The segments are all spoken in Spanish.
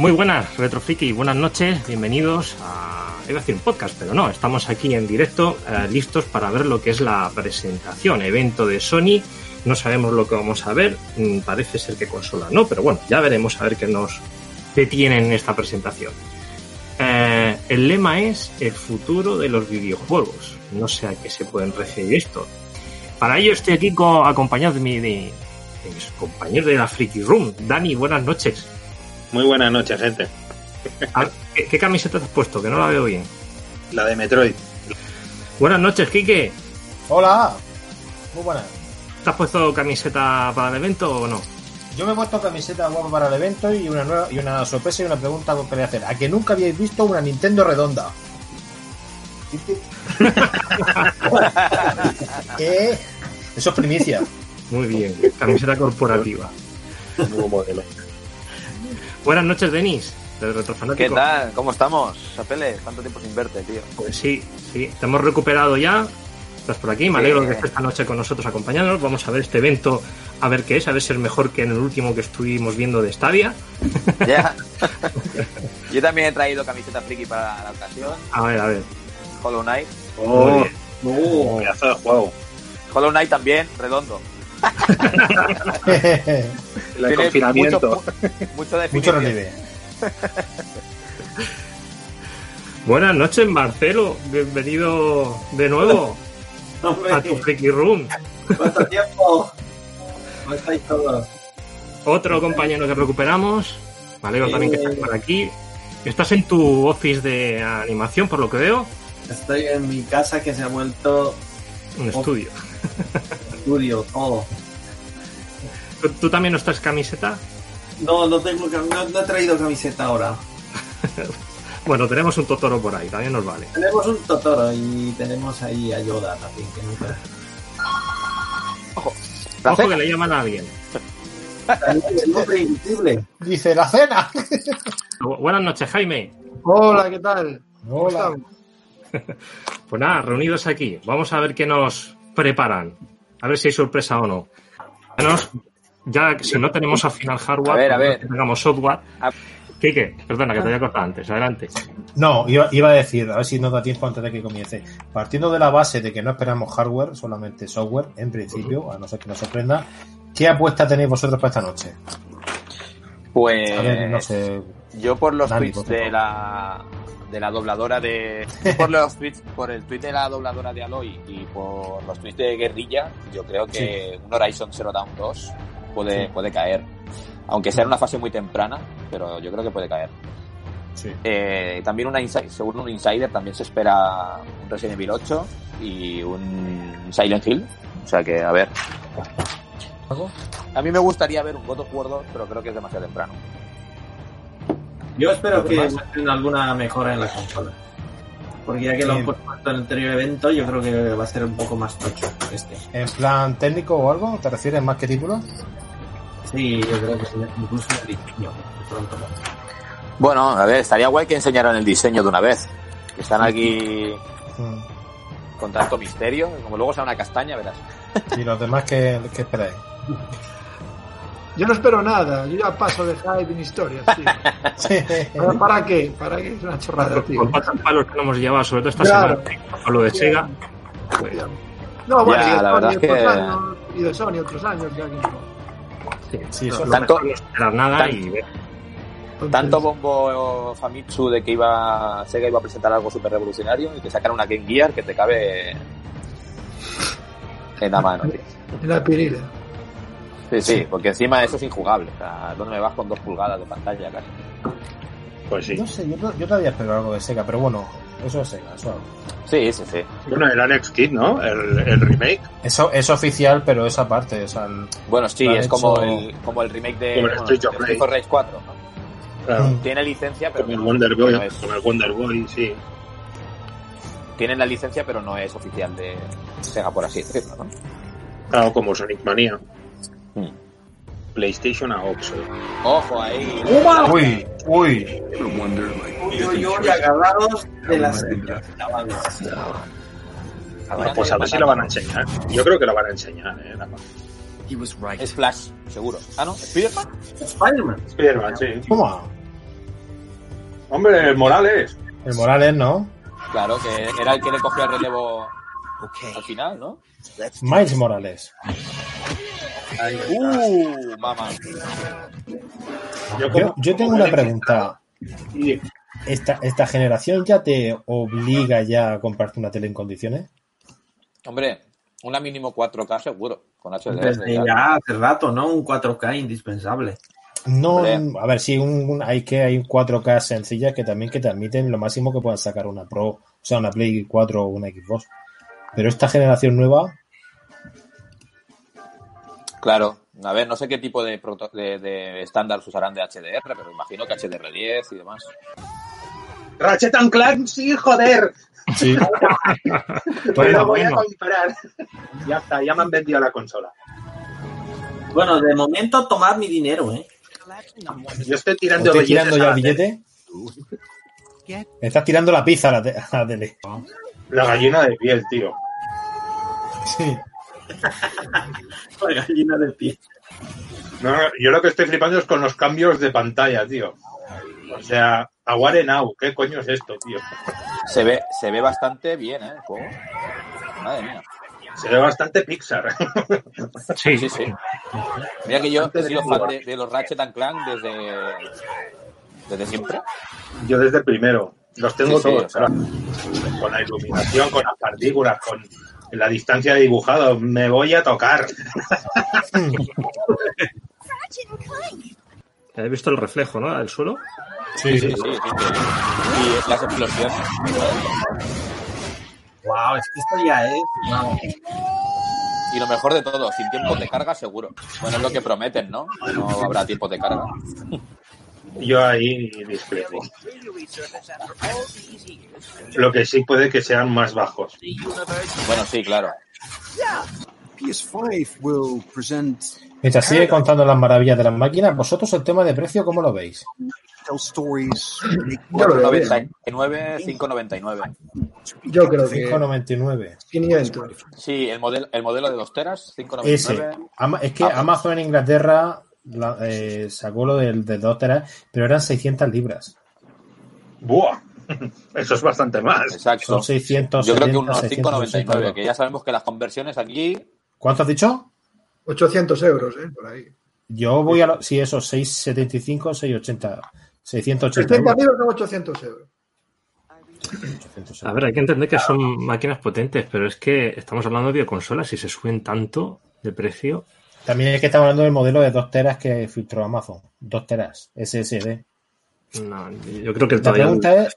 Muy buenas, Retrofriki, buenas noches, bienvenidos a... Iba a decir un podcast, pero no, estamos aquí en directo, eh, listos para ver lo que es la presentación, evento de Sony. No sabemos lo que vamos a ver, mm, parece ser que consola no, pero bueno, ya veremos a ver qué nos detienen en esta presentación. Eh, el lema es el futuro de los videojuegos. No sé a qué se pueden referir esto. Para ello estoy aquí co- acompañado de, mi, de, de la Freaky Room. Dani, buenas noches. Muy buenas noches, gente. A- ¿Qué, qué camiseta te has puesto? Que no la veo bien. La de Metroid. Buenas noches, Kike. Hola, muy buenas. ¿Te has puesto camiseta para el evento o no? Yo me he puesto camiseta guapa para el evento y una nueva y una sorpresa y una pregunta que quería hacer. ¿A que nunca habíais visto una Nintendo redonda? ¿Qué? Eso es primicia. Muy bien, camiseta corporativa. Nuevo modelo. Buenas noches, Denis, del Retrofanático. ¿Qué tal? ¿Cómo estamos? Apeles, ¿cuánto tiempo sin verte, tío? Pues sí, sí, te hemos recuperado ya. Estás por aquí, me Sí. alegro que estés esta noche con nosotros acompañándonos. Vamos a ver este evento, a ver qué es, a ver si es mejor que en el último que estuvimos viendo de Stadia. Ya. Yo también he traído camiseta friki para la ocasión. A ver, a ver. Hollow Knight. Muy Oh, bien. uh, pedazo de juego. Hollow Knight también, redondo. El confinamiento. Mucho, mu- mucho Mucho relieve. Buenas noches, Marcelo. Bienvenido de nuevo a tu Freaky Room. ¿Cuánto tiempo? ¿Cómo estáis todos? Otro compañero que recuperamos. Me alegro también que estés por aquí. Estás en tu office de animación, por lo que veo. Estoy en mi casa que se ha vuelto Un estudio. estudio, todo. ¿Tú, tú también no estás camiseta? No, no tengo no, no he traído camiseta ahora. Bueno, tenemos un Totoro por ahí, también nos vale. Tenemos un Totoro y tenemos ahí a Yoda también, que nunca. Ojo que le llaman a alguien. El hombre invisible. Dice la cena. Bu- Buenas noches, Jaime. Hola, ¿qué tal? ¿Cómo Hola. Pues nada, reunidos aquí. Vamos a ver qué nos preparan. A ver si hay sorpresa o no. Menos, ya si no tenemos al final hardware, A ver, a ver. que tengamos software. A- Kike, perdona que te había cortado antes. Adelante. No, iba, iba a decir, a ver si nos da tiempo antes de que comience. Partiendo de la base de que no esperamos hardware, solamente software, en principio, a no ser que nos sorprenda, ¿qué apuesta tenéis vosotros para esta noche? Pues A ver, no sé. yo por los Dani, tweets por de la de la dobladora de por los tweets por el tweet de la dobladora de Aloy y por los tweets de Guerrilla, yo creo que un Horizon Zero Dawn 2 puede Sí. puede caer. Aunque sea en una fase muy temprana, pero yo creo que puede caer. Sí. Eh, también una insi- según un insider también se espera un Resident Evil 8 y un Silent Hill. O sea que, a ver. A mí me gustaría ver un God of War 2, pero creo que es demasiado temprano. Yo espero que muestren alguna mejora en la consola. Porque ya que lo han puesto en el anterior evento, yo creo que va a ser un poco más tocho este. ¿En plan técnico o algo? ¿Te refieres más que títulos? Sí, yo creo que sí, incluso el diseño. de pronto, ¿no? Bueno, a ver, estaría guay que enseñaran el diseño de una vez. Que están aquí Mm. con tanto misterio. Como luego sea una castaña, verás. Y los demás, ¿qué, qué esperáis? Yo no espero nada, yo ya paso de hype en historias, tío. ¿Para, para qué? ¿Para qué? Es una chorrada, tío. Con patas palos que no hemos llevado, sobre todo esta Claro. semana, con lo de Sega. Pues, No, bueno, Ya, y de la Sony verdad es otros que- años, y de Sony otros años, ya que no. sí, Sí, es Tanto- no esperar nada tan- y Tanto bombo Famitsu de que iba Sega iba a presentar algo súper revolucionario y te sacan una Game Gear que te cabe en la mano. tío. En la pirila. Sí, sí, porque encima eso es injugable. O sea, ¿dónde me vas con dos pulgadas de pantalla casi? Pues sí. No sé, yo, yo todavía espero algo de Sega, pero bueno, eso es Sega. Eso, Sí, sí, sí. Bueno, el Alex Kidd, ¿no? El, el remake. eso es oficial, pero esa parte, o sea, el- Bueno, sí, es como, el, como el remake de Como el bueno, Street of de Street of Rage 4. ¿no? Claro. Mm. Tiene licencia, pero Con el no- Wonder Boy, no es- con el Wonder Boy, sí. tienen la licencia, pero no es oficial de Sega, por así decirlo, ¿no? Claro, como Sonic Mania. Mm. PlayStation a Oxo. Ojo ahí. Uy, uy. Uy, uy, uy, agarrados de las. Ah, pues a ver si lo van a enseñar. Yo creo que lo van a enseñar, eh. la- Es Flash, seguro. Ah, ¿no? ¿Spiderman? Spider-Man. Spider-Man, sí. Toma. Hombre, el Morales. El Morales, ¿no? Claro, que era el que le cogió el relevo al final, ¿no? Miles Morales. ¡Uh! Mamá. Yo, Yo, como- yo tengo una pregunta. ¿Esta, ¿Esta generación ya te obliga ya a comprarte una tele en condiciones? Hombre, una mínimo 4K seguro, con HDR. Desde ya. hace rato, ¿no? Un 4K indispensable. No, Hombre. a ver, sí, un, un- hay que hay 4K sencillas que también que te admiten lo máximo que puedan sacar una Pro, o sea, una Play 4 o una Xbox. Pero esta generación nueva, Claro. A ver, no sé qué tipo de, proto- de, de estándares usarán de HDR, pero imagino que HDR10 y demás. Ratchet and Clank, sí, joder. sí. Lo voy a comprar. Ya está, ya me han vendido la consola. Bueno, de momento tomar mi dinero, ¿eh? Yo estoy tirando ¿Estoy tirando ya el billete? Me estás tirando la pizza a la, te- a la tele. La gallina de piel, tío. Sí. La gallina de pie. No, no, yo lo que estoy flipando es con los cambios de pantalla, tío. O sea, Aguare Now, ¿qué coño es esto, tío? Se ve, se ve bastante bien, ¿eh? El juego. Madre mía. Se ve bastante Pixar. Sí, Sí, sí. Mira que yo he sido fan de, de los Ratchet and Clank desde, desde siempre. Yo desde el primero. Los tengo Sí, sí, todos. o sea. claro. Con la iluminación, con las partículas, con la distancia de dibujado. Me voy a tocar. ¿Has visto el reflejo, no? Del suelo. Sí, Sí, sí, sí. Y las explosiones. Wow, es que esto ya es. wow. Y lo mejor de todo, sin tiempos de carga seguro. Bueno, es lo que prometen, ¿no? No habrá tiempos de carga. Yo ahí discrepo. Lo que sí puede que sean más bajos. Bueno, sí, claro. PS5 will present Mientras sigue contando las maravillas de las máquinas, vosotros el tema de precio, ¿cómo lo veis? Yo lo veo bien. 499, 599. Yo creo que 5,99. 500. Sí, el modelo, el modelo de 2 teras, Ese. 599. Ama- es que. Amazon en Inglaterra la- eh, sacó lo del de 2 teras, pero eran 600 libras. ¡Buah! Eso es bastante más. Exacto. Son 600. Yo creo que 70, unos 660 599, euros. que ya sabemos que las conversiones aquí ¿Cuánto has dicho? 800 euros, ¿eh? Por ahí. Yo voy a lo, sí, eso, 675, 680, 680 60 euros. libros son 800 euros. 800 A euros. ver, hay que entender que son máquinas potentes, pero es que estamos hablando de bioconsolas y se suben tanto de precio. También es que estamos hablando del modelo de 2 teras que filtró Amazon. 2 teras, SSD. No, yo creo que La todavía. pregunta es,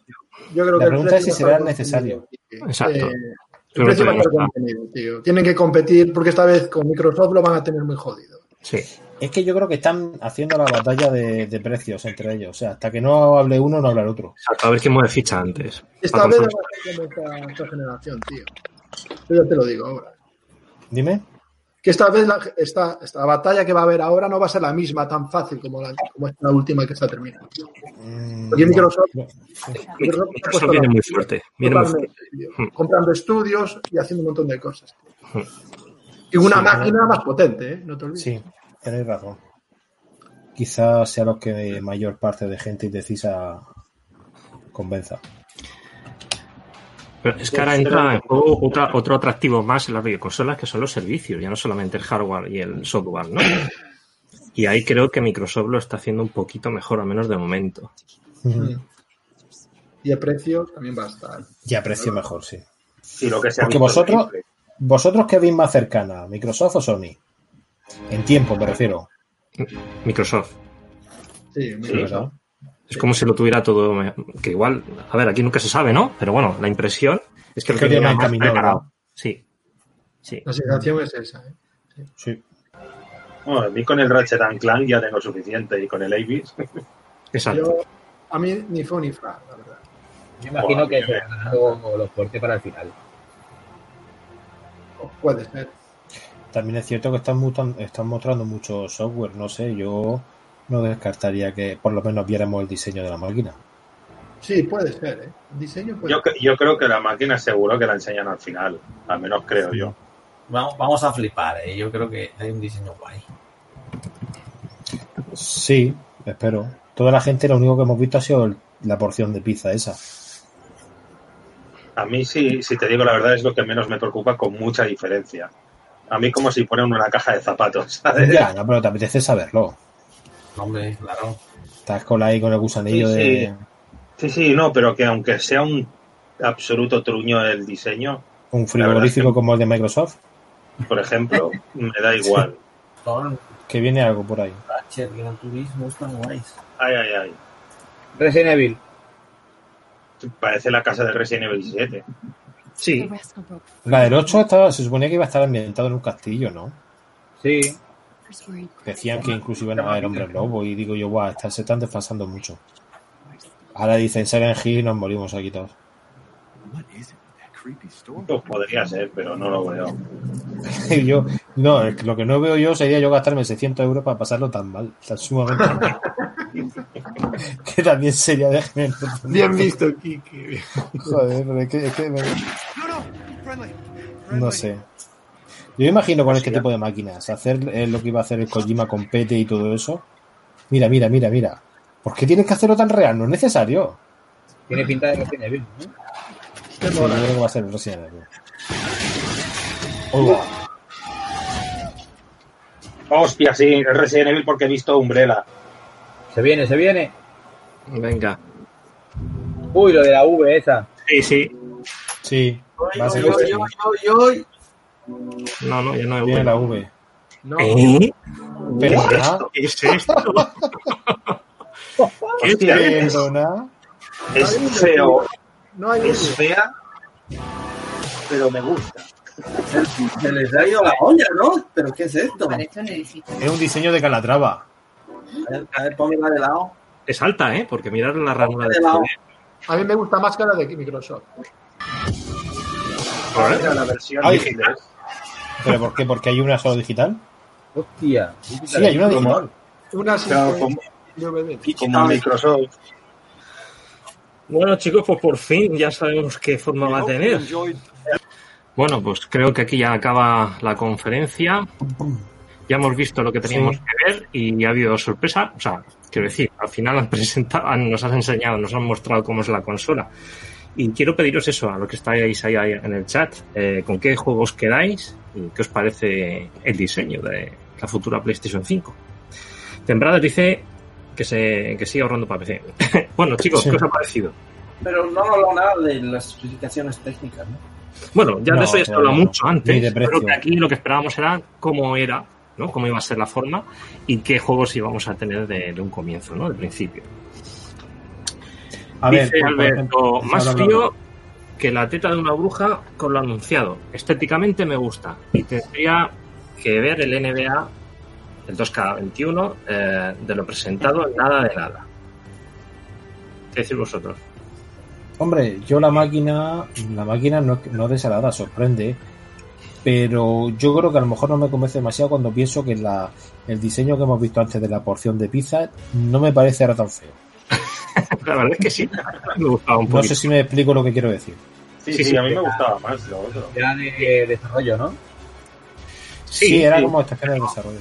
Yo creo La que el pregunta es si será va necesario. contenido. Exacto. Eh, el precio va a no contenido, tío. Tienen que competir porque esta vez con Microsoft lo van a tener muy jodido. Sí. es que yo creo que están haciendo la batalla de, de precios entre ellos. O sea, hasta que no hable uno, no habla el otro. Exacto, a ver quién mueve ficha antes. Esta vez va consolas. a ser como esta, esta generación, tío. Yo ya te lo digo ahora. Dime. Que esta vez la, esta, esta batalla que va a haber ahora no va a ser la misma tan fácil como, la, como esta última que está terminando. Mm, Porque Microsoft, viene muy fuerte. Viene muy totalmente, fuerte. Hmm. comprando estudios y haciendo un montón de cosas. tío. Y una Sí, máquina más potente, ¿eh? No te olvides. Sí, tenéis razón. Quizás sea lo que mayor parte de gente indecisa convenza. Pero es que ahora entra en juego otra- otro atractivo más en las videoconsolas que son los servicios, ya no solamente el hardware y el software, ¿no? Y ahí creo que Microsoft lo está haciendo un poquito mejor, al menos de momento. Y el precio también va a estar. Y a precio mejor, sí. Y lo que se ha Porque vosotros-. ¿Vosotros qué veis más cercana, Microsoft o Sony? En tiempo, me refiero. Microsoft. Sí, Sí, ¿verdad? Es como si lo tuviera todo. Que igual, a ver, aquí nunca se sabe, ¿no? Pero bueno, la impresión es que lo tiene más encaminado, preparado. ¿no? Sí. Sí. La sensación es esa. ¿eh? Sí. Bueno, a mí con el Ratchet and Clank ya tengo suficiente y con el Avis. Exacto. Yo, a mí ni fue ni fra, la verdad. Yo imagino Buah, que ganado los fuertes para el final. Puede ser. También es cierto que están, están mostrando mucho software, no sé, yo no descartaría que por lo menos viéramos el diseño de la máquina. Sí, puede ser. ¿eh? El diseño puede Yo, cre- yo creo que la máquina seguro que la enseñan al final. Al menos creo yo. Vamos, vamos a flipar, ¿eh? Yo creo que hay un diseño guay. Sí, espero. Toda la gente lo único que hemos visto ha sido el- la porción de pizza esa. A mí, sí, si te digo la verdad, es lo que menos me preocupa con mucha diferencia. A mí como si fuera una caja de zapatos, ¿sabes? Ya, no, pero te apetece saberlo. Hombre, claro. Estás con ahí con el gusanillo Sí, sí. de Sí, sí, no, pero que aunque sea un absoluto truño el diseño, un es frigorífico que- como el de Microsoft, por ejemplo, me da igual. Que viene algo por ahí. Ratchet, Gran Turismo, están guays. Ay, ay, ay. Resident Evil. Parece la casa de Resident Evil 7. Sí. La del 8 estaba, se suponía que iba a estar ambientado en un castillo, ¿no? Sí. Decían que incluso iban a haber hombres lobo y digo yo, guau, están- se están desfasando mucho. Ahora dicen Silent Hill y nos morimos aquí todos. Pues podría ser, pero no lo veo. Yo, no, lo que no veo yo sería yo gastarme 600 euros para pasarlo tan mal, tan sumamente mal. que también sería de género. Bien visto, Kiki. Joder, pero es que, es que me- no sé. Yo me imagino con este tipo de máquinas, hacer eh, lo que iba a hacer el Kojima con Pete y todo eso. Mira, mira, mira, mira. ¿Por qué tienes que hacerlo tan real? No es necesario. Tiene pinta de Resident Evil. ¿no? Sí, yo creo que va a ser el Resident Evil. Oiga, Hostia, sí, es Resident Evil porque he visto Umbrella. Se viene, se viene. Venga. Uy, lo de la V esa. Sí, sí. sí, va a ser Oy, oy, oy. No, no, ya no hay Viene bueno. la V. No, ¿Eh? Perdona, ¿Qué es esto? ¿Qué es esto? Es feo, no hay es fea, pero me gusta. Se les ha ido la olla, ¿no? ¿Pero qué es esto? Es un diseño de Calatrava. A ver, a ver, ponmela de lado. Es alta, ¿eh? Porque mirar la ranura de De lado. A mí me gusta más que la de Microsoft. Ahora mira la versión Ay. digital. ¿Pero por qué? ¿Porque hay una solo digital? Hostia. Sí, hay una digital. Una Claro, como, como Microsoft. Bueno, chicos, pues por fin ya sabemos qué forma va a tener. Bueno, pues creo que aquí ya acaba la conferencia. Ya hemos visto lo que teníamos Sí. que ver y ha habido sorpresa. O sea, quiero decir, al final han presentado, han- nos han enseñado, nos han mostrado cómo es la consola. Y quiero pediros eso a lo que estáis ahí, ahí en el chat. eh, ¿Con qué juegos quedáis? ¿Y qué os parece el diseño de la futura PlayStation 5? Tembradas dice que se que sigue ahorrando para PC. bueno, chicos, Sí. ¿qué os ha parecido? Pero no hablado nada de las especificaciones técnicas, ¿no? Bueno, ya No, de eso ya se habla no. mucho antes. Creo que aquí lo que esperábamos era cómo era, ¿no? Cómo iba a ser la forma y qué juegos íbamos a tener de, de un comienzo, ¿no? Del principio. A ver, Dice por Alberto, más frío que la teta de una bruja con lo anunciado. Estéticamente me gusta y tendría que ver el NBA, el 2K21, eh, de lo presentado, nada de nada. ¿Qué decís vosotros? Hombre, yo la máquina, la máquina no, no desagrada, sorprende, pero yo creo que a lo mejor no me convence demasiado cuando pienso que la, el diseño que hemos visto antes de la porción de pizza no me parece ahora tan feo. La verdad es que sí, me gustaba un No poquito. sé si me explico lo que quiero decir. Sí, Sí, sí, sí. a mí me gustaba más lo otro. Era de desarrollo, ¿no? Sí, era como esta de desarrollo.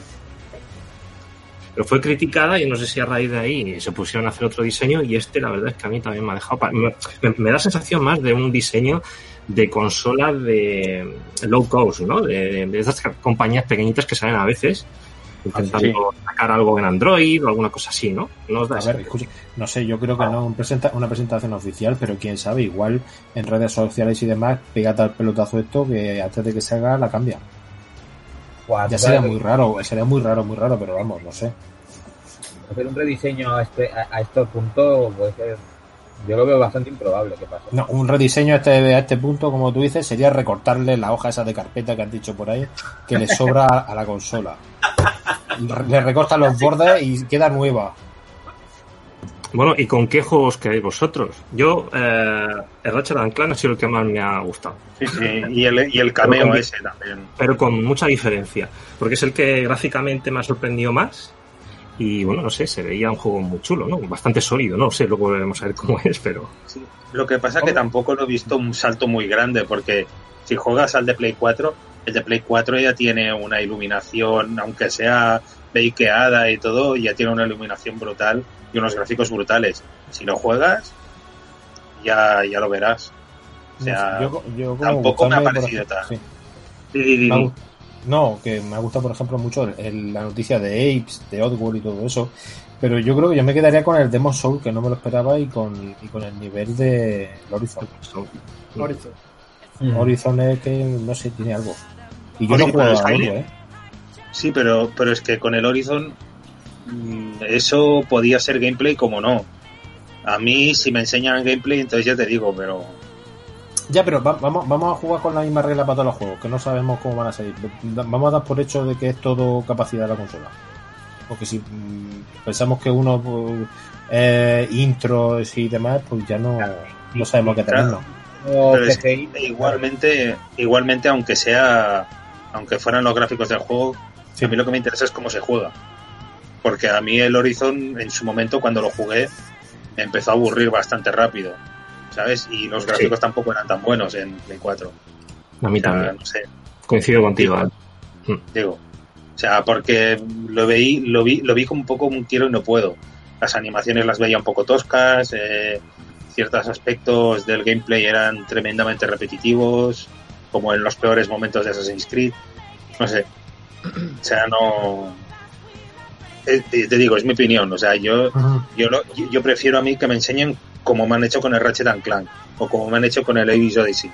pero fue criticada y no sé si a raíz de ahí se pusieron a hacer otro diseño y este la verdad es que a mí también me ha dejado me, da sensación más de un diseño de consola de low cost, ¿no? De, de esas compañías pequeñitas que salen a veces intentando sacar algo en Android o alguna cosa así, ¿no? No os da A ver, escucha, no sé, yo creo que no un presenta- una presentación oficial, pero quién sabe, igual en redes sociales y demás, pega tal pelotazo esto que antes de que se haga la cambia. Ya sería muy raro, sería muy raro, muy raro, pero vamos, no sé. Hacer un rediseño a, este, a, a estos puntos puede ser. Yo lo veo bastante improbable que pase. No, un rediseño a este, a este punto, como tú dices, sería recortarle la hoja esa de carpeta que has dicho por ahí, que le sobra a la consola. Le recortan los bordes y queda nueva. Bueno, ¿y con qué juegos queréis vosotros? Yo, eh, el Ratchet and Clank ha sido el que más me ha gustado. Sí, sí. Y el, y el cameo Pero con- ese también. pero con mucha diferencia, porque es el que gráficamente me ha sorprendido más y bueno, no sé, se veía un juego muy chulo, ¿no? Bastante sólido, no sé, luego veremos a ver cómo es, pero Sí. Lo que pasa es que tampoco lo he visto un salto muy grande, porque si juegas al de Play 4, el de Play 4 ya tiene una iluminación, aunque sea bakeada y todo, ya tiene una iluminación brutal y unos gráficos brutales. Si lo juegas, ya, ya lo verás. O sea, Yo- yo como tampoco me ha parecido ejemplo, sí. Ha gust- No, que me ha gustado, por ejemplo, mucho el- el- la noticia de Apes, de Oddworld y todo eso. Pero yo creo que yo me quedaría con el Demon Soul, que no me lo esperaba, y con, y con el nivel de Horizon. Horizon. Horizon es que, no sé, tiene algo. Y yo no a que- otro, ¿eh? Sí, pero, pero es que con el Horizon mm, eso podía ser gameplay como no. A mí, si me enseñan gameplay, entonces ya te digo, pero Ya, pero va- vamos, vamos a jugar con la misma regla para todos los juegos, que no sabemos cómo van a salir. Vamos a dar por hecho de que es todo capacidad de la consola. Porque si mm, pensamos que uno pues, eh, intros y demás, pues ya no, no sabemos qué Claro. Pero es CGI, igualmente, igualmente aunque sea, aunque fueran los gráficos del juego, a mí lo que me interesa es cómo se juega. Porque a mí el Horizon, en su momento, cuando lo jugué, me empezó a aburrir bastante rápido, ¿sabes? Y los gráficos tampoco eran tan buenos en Play 4. a mí O sea, también. no sé, Coincido contigo. ¿eh? digo. O sea, porque lo veí, lo vi, lo vi como un poco un quiero y no puedo. Las animaciones las veía un poco toscas, eh, ciertos aspectos del gameplay eran tremendamente repetitivos, como en los peores momentos de Assassin's Creed. No sé. O sea, no. Eh, Te te digo, es mi opinión. O sea, yo, yo, lo- yo- yo prefiero a mí que me enseñen como me han hecho con el Ratchet and Clank o como me han hecho con el Avis Odyssey.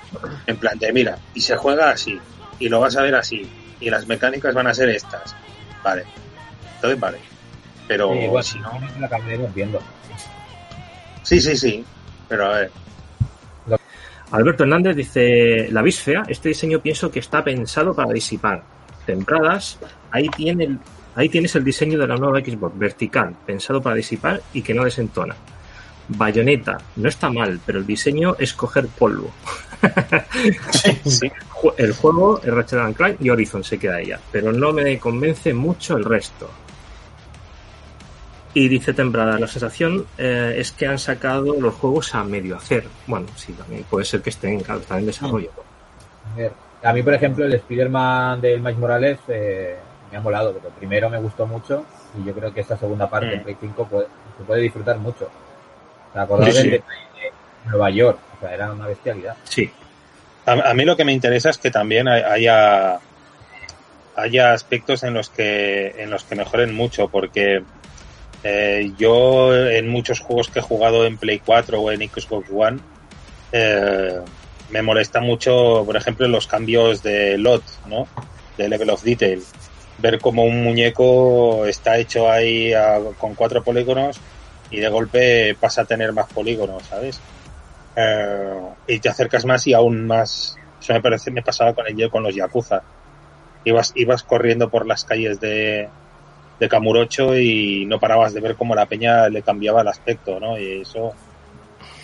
En plan de, mira, y se juega así, y lo vas a ver así, y las mecánicas van a ser estas. Vale. Entonces, vale. Pero sí, igual, si no. la viendo. Sí, sí, sí. Pero a ver. Alberto Hernández dice, la vis fea, este diseño pienso que está pensado para disipar. Tempradas, ahí, tiene el- ahí tienes el diseño de la nueva Xbox, vertical, pensado para disipar y que no desentona. Bayoneta, no está mal, pero el diseño es coger polvo. Sí. El juego, el Ratchet Clank y Horizon se queda ella, pero no me convence mucho el resto. Y dice Temprada, la sensación eh, es que han sacado los juegos a medio hacer. Bueno, sí, también puede ser que estén, claro, están en desarrollo. A ver, a mí, por ejemplo, el Spider-Man del Miles Morales eh, me ha molado, porque primero me gustó mucho y yo creo que esta segunda parte Mm. en Play 5 puede- se puede disfrutar mucho. Sí, del sí. detalle de Nueva York, o sea, era una bestialidad. Sí, A, a mí lo que me interesa es que también hay- haya haya aspectos en los que en los que mejoren mucho porque eh, yo en muchos juegos que he jugado en Play 4 o en Xbox One eh, me molesta mucho por ejemplo los cambios de lot no de level of detail ver como un muñeco está hecho ahí con cuatro polígonos y de golpe pasa a tener más polígonos sabes eh, y te acercas más y aún más. Eso me parece, me pasaba con el con los Yakuza. Ibas, ibas corriendo por las calles de, de Kamurocho y no parabas de ver cómo la peña le cambiaba el aspecto, ¿no? Y eso,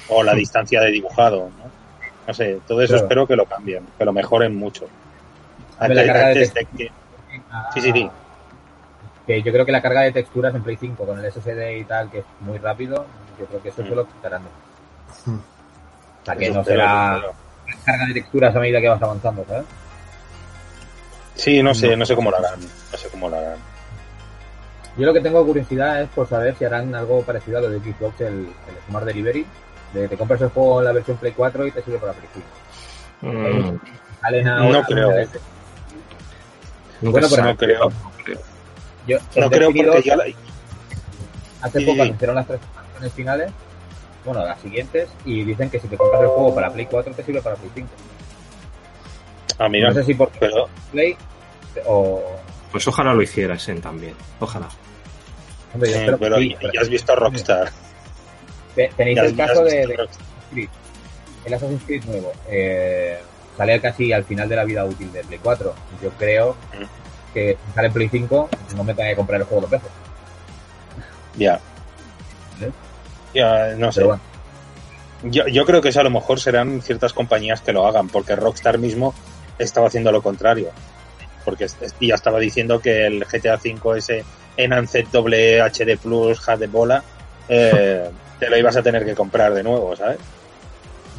o la distancia de dibujado, ¿no? No sé, todo eso Claro. espero que lo cambien, que lo mejoren mucho. La Antes, carga de antes de sí, sí, sí. Que yo creo que la carga de texturas en Play 5 con el SSD y tal, que es muy rápido, yo creo que eso Mm. se lo quitarán. Mm. O sea, que Eso no será espero. carga de texturas a medida que vas avanzando, ¿sabes? Sí, no sé, no sé cómo lo harán. No sé cómo lo harán. Yo lo que tengo curiosidad es por saber si harán algo parecido a lo de Xbox, el, el Smart Delivery. De te compras el juego en la versión Play 4 y te sirve para Play 5. Mm, ahora No creo. Bueno, pero no creo. Yo, No creo porque 2, ya la- Hace Sí, poco anunciaron las tres expansiones finales, bueno, las siguientes, y dicen que si te compras el juego para Play 4 te sirve para Play 5. Ah, mira, No sé si por pero Play o... Pues ojalá lo hicieras en también. Ojalá. Hombre, sí, pero sí, ya has visto Rockstar. Te- Tenéis el caso de, de Creed. El Assassin's Creed nuevo. Eh, sale casi al final de la vida útil de Play 4. Yo creo que si sale en Play 5 no me tenga que comprar el juego dos veces. Ya. ¿Vale? Ya, no sé. Pero bueno, Yo, yo creo que eso a lo mejor serán ciertas compañías que lo hagan, porque Rockstar mismo estaba haciendo lo contrario. Porque ya estaba diciendo que el GTA V ese Enhanced doble HD Plus de bola eh, te lo ibas a tener que comprar de nuevo, ¿sabes?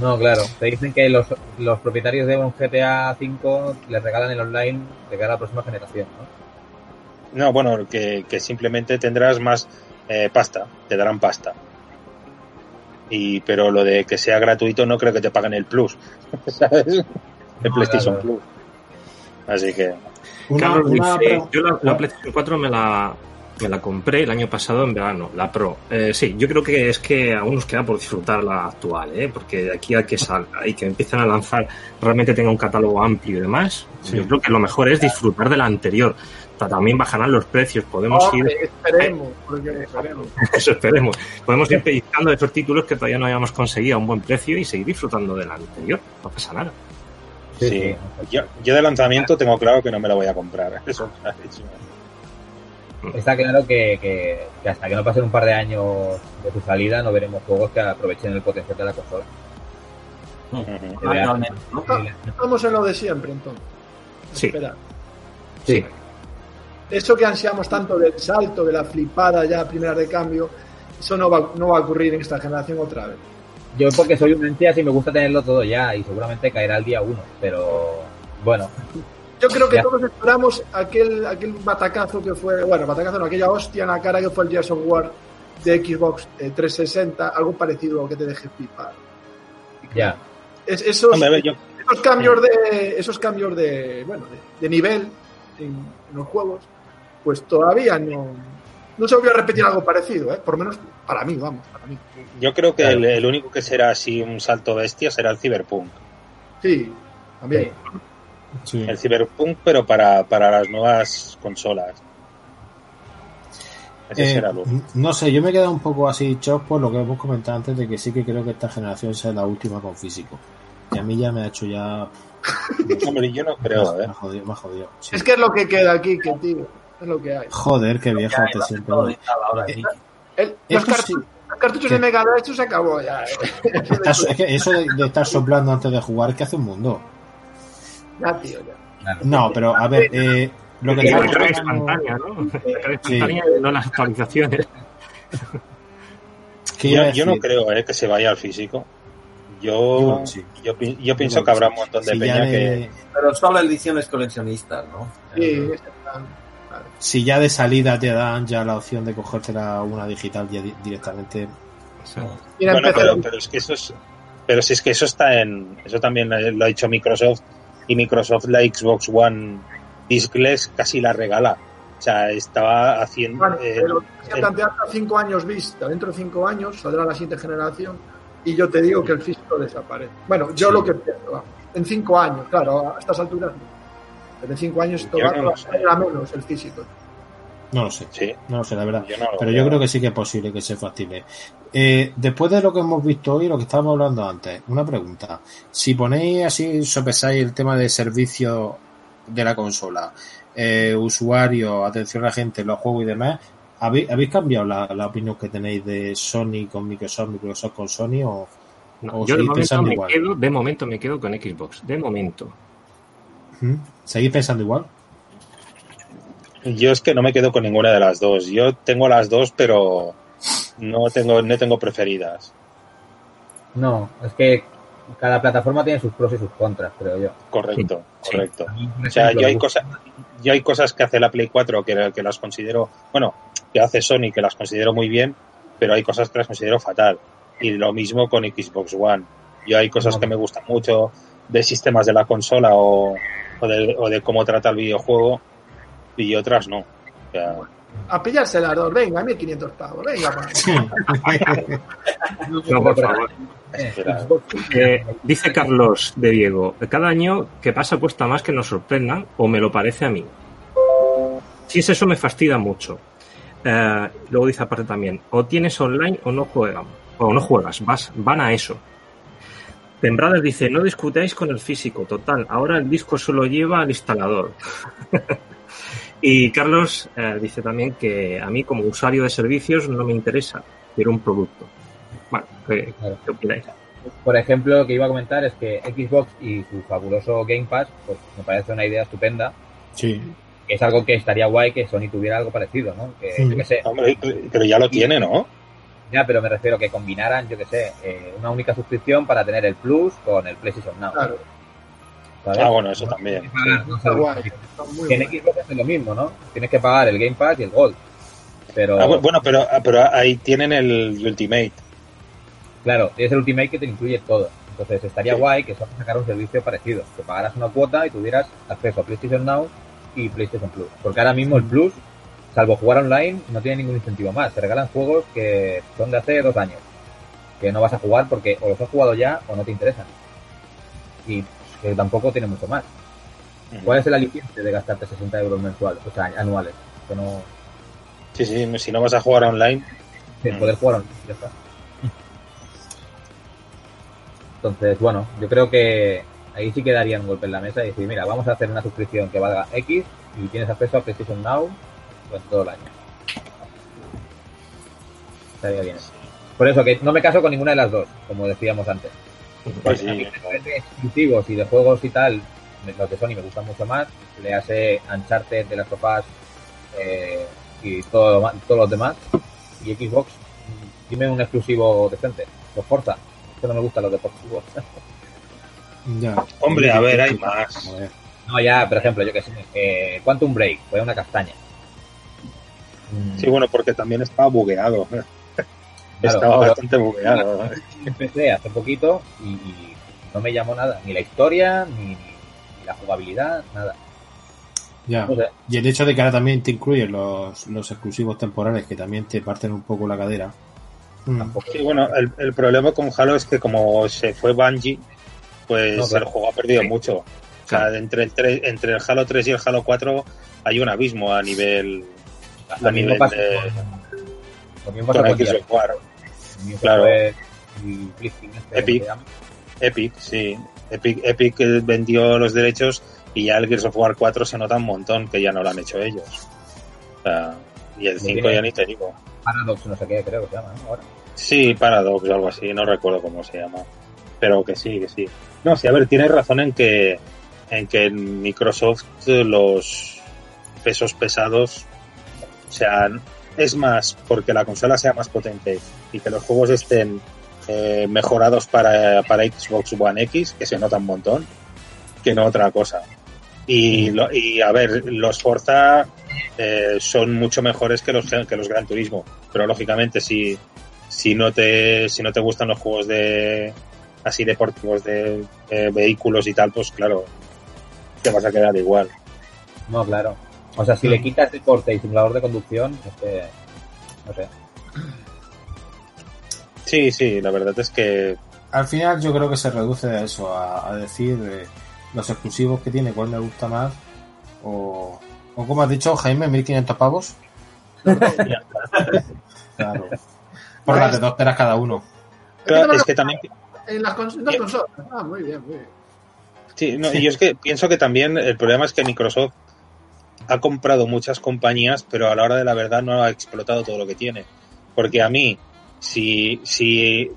no, claro. Te dicen que los, los propietarios de un GTA 5 les regalan el online de cara a la próxima generación, ¿no? No, bueno, que, que simplemente tendrás más eh, pasta, te darán pasta. Y, pero lo de que sea gratuito no creo que te paguen el Plus, ¿sabes? El No, PlayStation claro. Plus. Así que, Una, Carlos una dice, yo la, la PlayStation 4 me la, me la compré el año pasado en verano, la Pro. Eh, sí, yo creo que es que aún nos queda por disfrutar la actual, ¿eh? porque de aquí a que salga y que empiecen a lanzar, realmente tenga un catálogo amplio y demás, yo creo que lo mejor es disfrutar de la anterior. Ta- También bajarán los precios, podemos Hombre, ir, esperemos, porque esperemos. eso esperemos, podemos ir pellizcando esos títulos que todavía no hayamos conseguido a un buen precio y seguir disfrutando de la anterior, no pasa nada. Sí. Yo, yo de lanzamiento tengo claro que no me lo voy a comprar. Eso. Está claro que, que, que hasta que no pasen un par de años de su salida no veremos juegos que aprovechen el potencial de la consola. Actualmente, ¿no? Estamos en lo de siempre, entonces. Sí. Espera. Sí. Eso que ansiamos tanto del salto, de la flipada ya primera de cambio, eso no va, no va a ocurrir en esta generación otra vez. Yo porque soy un ansias y me gusta tenerlo todo ya y seguramente caerá el día uno, pero bueno, Yo creo que Ya. todos esperamos aquel, aquel batacazo que fue, bueno, batacazo no, aquella hostia en la cara que fue el Gears of War de Xbox eh, 360, algo parecido a lo que te deje flipar. ya. Es, esos, Hombre, a ver, yo, esos cambios de esos cambios de bueno de, de nivel en, en los juegos pues todavía no no se volvió a repetir algo parecido ¿eh? por lo menos para mí vamos para mí yo creo que Claro. el, el único que será así un salto bestia será el Cyberpunk. sí también sí. El Cyberpunk, pero para, para las nuevas consolas. Ese Eh, será único. no sé, yo me he quedado un poco así shock por lo que hemos comentado antes de que sí que creo que esta generación sea la última con físico. Y a mí ya me ha hecho ya. Hombre, yo no creo, me ¿eh? ha jodido, me ha jodido. sí. es que es lo que queda aquí que tío es lo que hay Joder, qué viejo te sí. El- los, sí. cartuchos Sí. de Mega Drive esto se acabó ya ¿eh? Estás- es que eso de, de estar soplando antes de jugar, que hace un mundo. ya tío ya No, pero a ver, eh, lo que la carga instantánea, ¿no? La carga Sí. instantánea y no las actualizaciones. ¿qué Yo, yo no creo ¿eh? que se vaya al físico. Yo, sí. yo, pi- yo pienso que habrá sí. un montón de ya peña de- que. Pero solo ediciones coleccionistas, ¿no? sí, Eh. Si ya de salida te dan ya la opción de cogértela una digital ya di- directamente. Mira, Bueno, empezó- pero, pero es que eso es. Pero si es que eso está en. Eso también lo ha dicho Microsoft. Y Microsoft, la Xbox One Discless, casi la regala. O sea, estaba haciendo. Bueno, eh, pero se el- plantea hasta cinco años vista. Dentro de cinco años saldrá la siguiente generación y yo te digo que el físico desaparece. Bueno, yo Sí. lo que pienso, vamos. En cinco años, claro, a estas alturas no. Pero en cinco años esto va no a menos el físico. No lo sé, sí, no lo sé, la verdad. yo no lo Pero veo. yo creo que sí que es posible que sea factible. Eh, después de lo que hemos visto hoy, lo que estábamos hablando antes, una pregunta. Si ponéis así, sopesáis el tema de servicio de la consola, eh, usuario, atención a la gente, los juegos y demás, ¿habéis, habéis cambiado la, la opinión que tenéis de Sony con Microsoft, Microsoft con Sony o, No, o yo de momento, me igual? quedo, de momento me quedo con Xbox. De momento. ¿Seguís pensando igual? Yo es que no me quedo con ninguna de las dos. Yo tengo las dos, pero no tengo, no tengo preferidas. No, es que cada plataforma tiene sus pros y sus contras, creo yo. Correcto, Sí. correcto. O sea, yo hay cosas, yo hay cosas que hace la Play 4 que, que las considero, bueno, que hace Sony que las considero muy bien, pero hay cosas que las considero fatal. Y lo mismo con Xbox One. Yo hay cosas No. que me gustan mucho de sistemas de la consola o, o, de, o de cómo trata el videojuego y otras no. O sea, A pillarse las dos, venga, 1500 pavos, venga. No, por favor. Espera. Eh, dice Carlos de Diego, cada año que pasa cuesta más que nos sorprendan o me lo parece a mí. Si es eso me fastidia mucho. Eh, luego dice aparte también, o tienes online o no juegan, o no juegas, vas, van a eso. Tembradas dice, no discutáis con el físico, total, ahora el disco solo lleva al instalador. y Carlos eh, dice también que a mí como usuario de servicios no me interesa, quiero un producto. Bueno, ¿qué, Claro. qué opináis? Por ejemplo, lo que iba a comentar es que Xbox y su fabuloso Game Pass, pues me parece una idea estupenda. Sí. que Es algo que estaría guay que Sony tuviera algo parecido, ¿no? Que, Sí. yo qué sé, Hombre, pero ya lo tiene, ¿no? Ya, pero me refiero que combinaran, yo qué sé, eh, una única suscripción para tener el Plus con el PlayStation Now. Claro, ¿sabes? Ah, bueno, eso también. muy Que es lo mismo, ¿no? Tienes que pagar el Game Pass y el Gold. Pero, Ah, bu- bueno, pero, ah, pero ahí tienen el Ultimate. claro, es el Ultimate que te incluye todo. Entonces estaría Sí. guay que Sony sacara un servicio parecido. Que pagaras una cuota y tuvieras acceso a PlayStation Now y PlayStation Plus. Porque ahora mismo el Plus, salvo jugar online, no tiene ningún incentivo más. Te regalan juegos que son de hace dos años. Que no vas a jugar porque o los has jugado ya o no te interesan. Y que tampoco tiene mucho más. ¿Cuál es el aliciente de gastarte 60 euros mensuales, o sea, anuales? Que no, Sí, sí, si no vas a jugar online. de Mm. poder jugar online, ya está. Entonces, bueno, yo creo que ahí sí que darían un golpe en la mesa y decir, mira, vamos a hacer una suscripción que valga X y tienes acceso a PlayStation Now durante todo el año. Estaría bien. Por eso que no me caso con ninguna de las dos, como decíamos antes. Pues A mí sí, me parece exclusivos y de juegos y tal, los de Sony me gustan mucho más. Le hace Uncharted de las sofás eh, y todo, todos los demás. Y Xbox, dime un exclusivo decente. Los Forza. Es que no me gustan los deportivos. Ya. Hombre, a ver, hay más. No, ya, por ejemplo, yo que sé. Eh, Quantum Break, fue una castaña. Mm, Sí, bueno, porque también estaba bugueado. Claro, estaba bastante bugueado. empecé hace poquito y, no me llamó nada. Ni la historia, ni, ni la jugabilidad, nada. Ya. Y el hecho de que ahora también te incluyen los, los exclusivos temporales que también te parten un poco la cadera. Mm. Tampoco. Sí, bueno, el, el problema con Halo es que como se fue Bungie, pues No, pero- el juego ha perdido Sí. mucho. O sea, entre el, tre- entre el Halo 3 y el Halo 4 hay un abismo a nivel, Lo mismo pasa de, lo mismo pasa con claro. Este, Epic. Epic, sí. Epic, Epic eh, vendió los derechos y ya el Gears of War 4 se nota un montón que ya no lo han hecho ellos. O sea, y el Lo 5 tiene- ya ni te digo. Paradox, no sé qué, creo que se llama, ¿no? Ahora. Sí, Paradox o algo así, no recuerdo cómo se llama. Pero que sí, que sí. No, sí, a ver, tienes razón en que en que en Microsoft eh, los pesos pesados sean es más porque la consola sea más potente y que los juegos estén eh, mejorados para, para Xbox One X, que se nota un montón, que no otra cosa. Y, lo- y a ver, los Forza eh, son mucho mejores que los que los Gran Turismo, pero lógicamente si si no te si no te gustan los juegos de así deportivos de, de vehículos y tal, pues claro, te vas a quedar igual. No, claro. O sea, si le quitas deporte y simulador de conducción, es que. No sé. Sí, sí, la verdad es que Al final yo creo que se reduce a eso, a, a decir eh, los exclusivos que tiene, cuál me gusta más. O, o como has dicho, Jaime, 1500 pavos. Claro. Por las de dos peras cada uno. claro, es que también En las cons- dos consolas. Ah, muy bien, muy bien. Sí, no, y yo es que pienso que también el problema es que Microsoft ha comprado muchas compañías, pero a la hora de la verdad no ha explotado todo lo que tiene. Porque a mí, si, si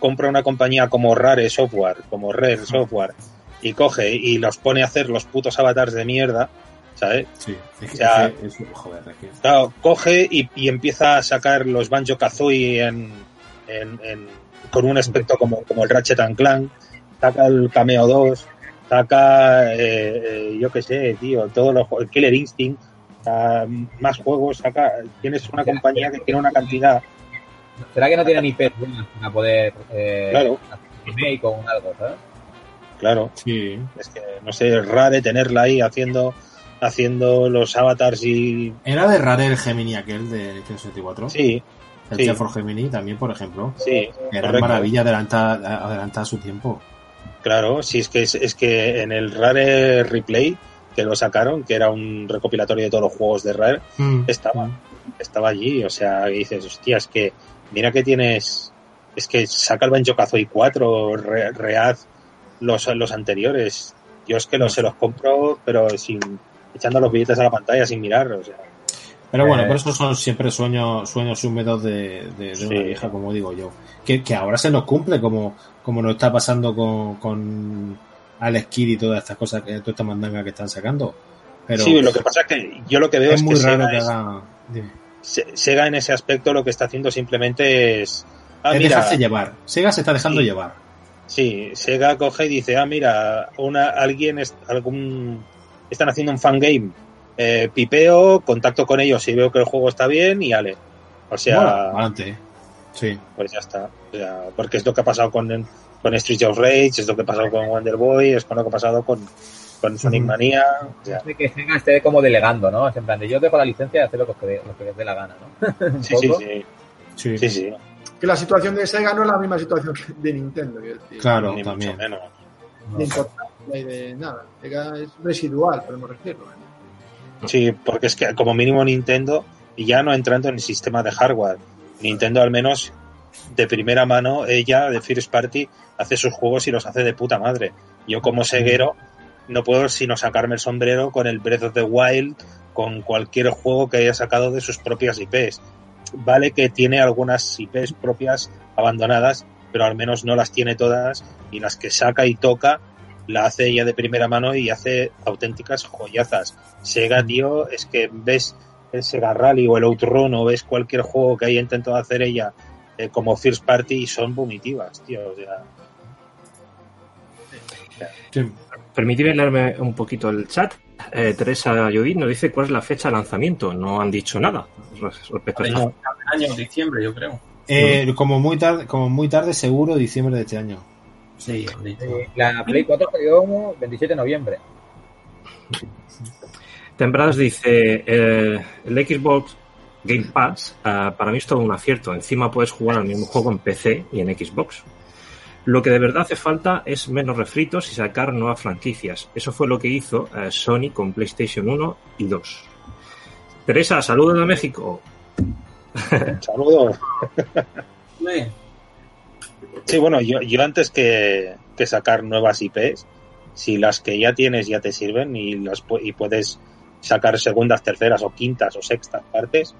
compra una compañía como Rare Software, como Rare Software, y coge y los pone a hacer los putos avatars de mierda, ¿sabes? Sí, es que, es que- es- joder, es que- Claro, coge y, y empieza a sacar los Banjo Kazooie en, en- en- con un aspecto como, como el Ratchet and Clank, saca el Cameo 2, saca, eh, eh, yo qué sé, tío, todos los Killer Instinct, más juegos, saca, tienes una compañía que tiene una cantidad, ¿Será que no tienen IPs buenas para poder eh, Claro. hacer un remake o algo, ¿sabes? claro, sí. es que no sé, es raro tenerla ahí haciendo haciendo los avatars y... Era de Rare el Gemini aquel de Nintendo 64. Sí, El sí. Chef for Gemini también, por ejemplo. sí. Era correcto. maravilla adelantada adelantada a su tiempo. Claro, sí, es que, es, es que en el Rare Replay que lo sacaron, que era un recopilatorio de todos los juegos de Rare, estaba, estaba allí. O sea, y dices, hostia, es que mira que tienes, es que saca el Banjo Kazooie 4, re- rehaz los, los anteriores. Yo es que los, se los compro, pero sin echando los billetes a la pantalla sin mirar. O sea, Pero bueno, Eh, por eso son siempre sueños, sueños húmedos de, de, de una Sí. vieja, como digo yo. Que, que ahora se nos cumple, como, como nos está pasando con, con Alex Kidd y todas estas cosas, toda esta mandanga que están sacando. Pero sí, lo que pasa es que yo lo que veo es es, muy que raro Sega, que haga. en ese aspecto lo que está haciendo simplemente es... Ah, es mira, dejarse llevar. Sega se está dejando Sí. llevar. Sí, Sega coge y dice, ah, mira, una, alguien, es, algún, están haciendo un fangame, eh, pipeo, contacto con ellos y veo que el juego está bien y ale. O sea, Bueno, adelante. Sí. pues ya está. O sea, porque es lo que ha pasado con, con Street of Rage, es lo que ha pasado con Wonder Boy, es con lo que ha pasado con, con Sonic Ujú. Mania. O sea, De que Sega esté como delegando, ¿no? Es en plan de yo dejo la licencia y hacer lo que, os dé- lo que os dé la gana, ¿no? Sí, sí, sí, Sí, sí, sí, Que la situación de Sega no es la misma situación que de Nintendo. quiero decir. Claro, ni también. mucho menos. De importancia y de nada. Sega es residual, podemos decirlo. ¿eh? Sí, porque es que como mínimo Nintendo, y ya no entrando en el sistema de hardware, Nintendo al menos de primera mano, ella de First Party hace sus juegos y los hace de puta madre. Yo como seguero no puedo sino sacarme el sombrero con el Breath of the Wild, con cualquier juego que haya sacado de sus propias IPs. Vale que tiene algunas IPs propias abandonadas, pero al menos no las tiene todas y las que saca y toca la hace ella de primera mano y hace auténticas joyazas. Sega, tío, es que ves el Sega Rally o el Outrun o ves cualquier juego que haya intentado hacer ella eh, como First Party y son vomitivas, tío. O sea, Sí. Permitidme leerme un poquito el chat. Eh, Teresa Judith nos dice cuál es la fecha de lanzamiento. No han dicho nada respecto a Año, esto. año, diciembre, yo creo. Eh, como muy tarde, como muy tarde, seguro, diciembre de este año. Sí. Eh, La Play 4 salió 27 de noviembre. Tempradas dice eh, el Xbox Game Pass eh, para mí es todo un acierto. Encima puedes jugar al mismo juego en PC y en Xbox. Lo que de verdad hace falta es menos refritos y sacar nuevas franquicias. Eso fue lo que hizo eh, Sony con PlayStation 1 y 2. Teresa, saludos de México. saludos. Sí, bueno, yo, antes que, sacar nuevas IPs, si las que ya tienes ya te sirven y las y puedes sacar segundas, terceras o quintas o sextas partes,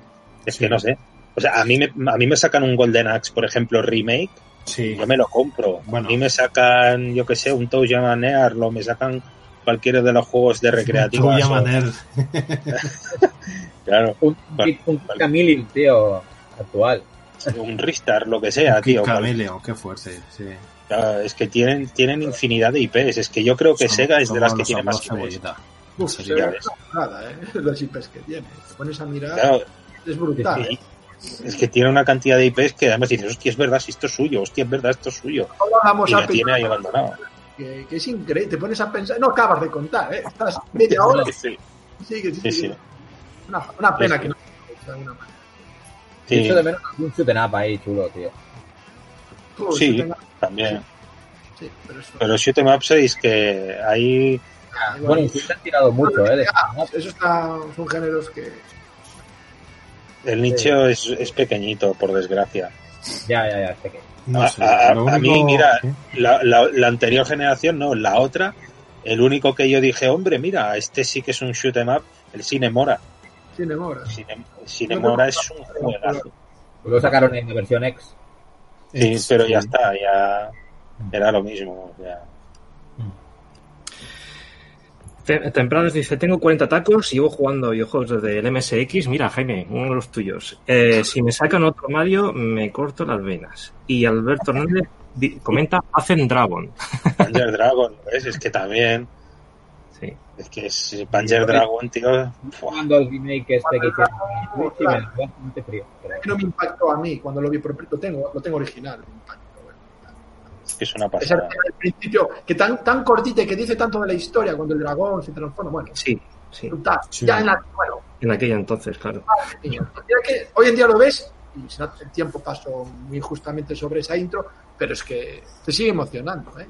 es Sí. que no sé. O sea, a mí me, a mí me sacan un Golden Axe, por ejemplo, remake, Sí. yo me lo compro. Bueno. A mí me sacan, yo que sé, un Toe Jam Earl o me sacan cualquiera de los juegos de o- Manel. claro, Un, un Camille, tío, actual. un Ristar, lo que sea, tío. Cameleon, qué fuerte. Sí. Claro, Es que tienen, tienen infinidad de IPs. Es que yo creo que Sega es de las que tiene más IPs. Uf, nada, ¿eh? Los IPs que tiene. Te pones a mirar, Claro, es brutal. ¿eh? es que tiene una cantidad de IPs que además dices, hostia, es verdad, si esto es suyo, hostia, es verdad, esto es suyo. Ahora vamos Y a la tiene ahí abandonado. que, que es increíble. Te pones a pensar, no acabas de contar, ¿eh? Estás media hora Sí, sí. sigue, Sí. Una, una pena Sí, sí. que no de alguna manera. Sí. Echo de menos un shoot 'em up ahí, chulo, tío. Sí. También. sí, pero eso, Pero shoot 'em up 6 que ahí Bueno, y se han tirado mucho, ¿eh? de shoot up. eso está, son géneros que el nicho es, es pequeñito, por desgracia. Ya, ya, ya, sé que. No A- sé. a- lo a mí, mira. La, la- la anterior generación, no, la otra, el único que yo dije, hombre, mira, este sí que es un shoot 'em up, el Cinemora. tiene horas. Cine- Cinemora es un juegazo. Lo sacaron en la versión X. Sí, Es- pero ya está, ya era lo mismo. ya. Te- Tempranas dice, tengo 40 tacos y llevo jugando a videojuegos desde el MSX. Mira, Jaime, uno de los tuyos. Eh, si me sacan otro Mario, me corto las venas. Y Alberto Hernández comenta, hacen Dragon. Panzer Dragon, ¿ves? Es que también, Sí. es que es Panzer Dragon, tío. Jugando el remake este que hicieron pero- Que no me impactó a mí cuando lo vi por lo tengo, lo tengo original. me impactó. Es una Esa pasada. al principio, que tan, tan cortita y que dice tanto de la historia cuando el dragón se transforma. Bueno, Sí, Sí, brutal. Sí. Ya en la, bueno, en aquella entonces, claro. Mira que hoy en día lo ves y el tiempo pasó muy justamente sobre esa intro, pero es que te sigue emocionando, ¿eh?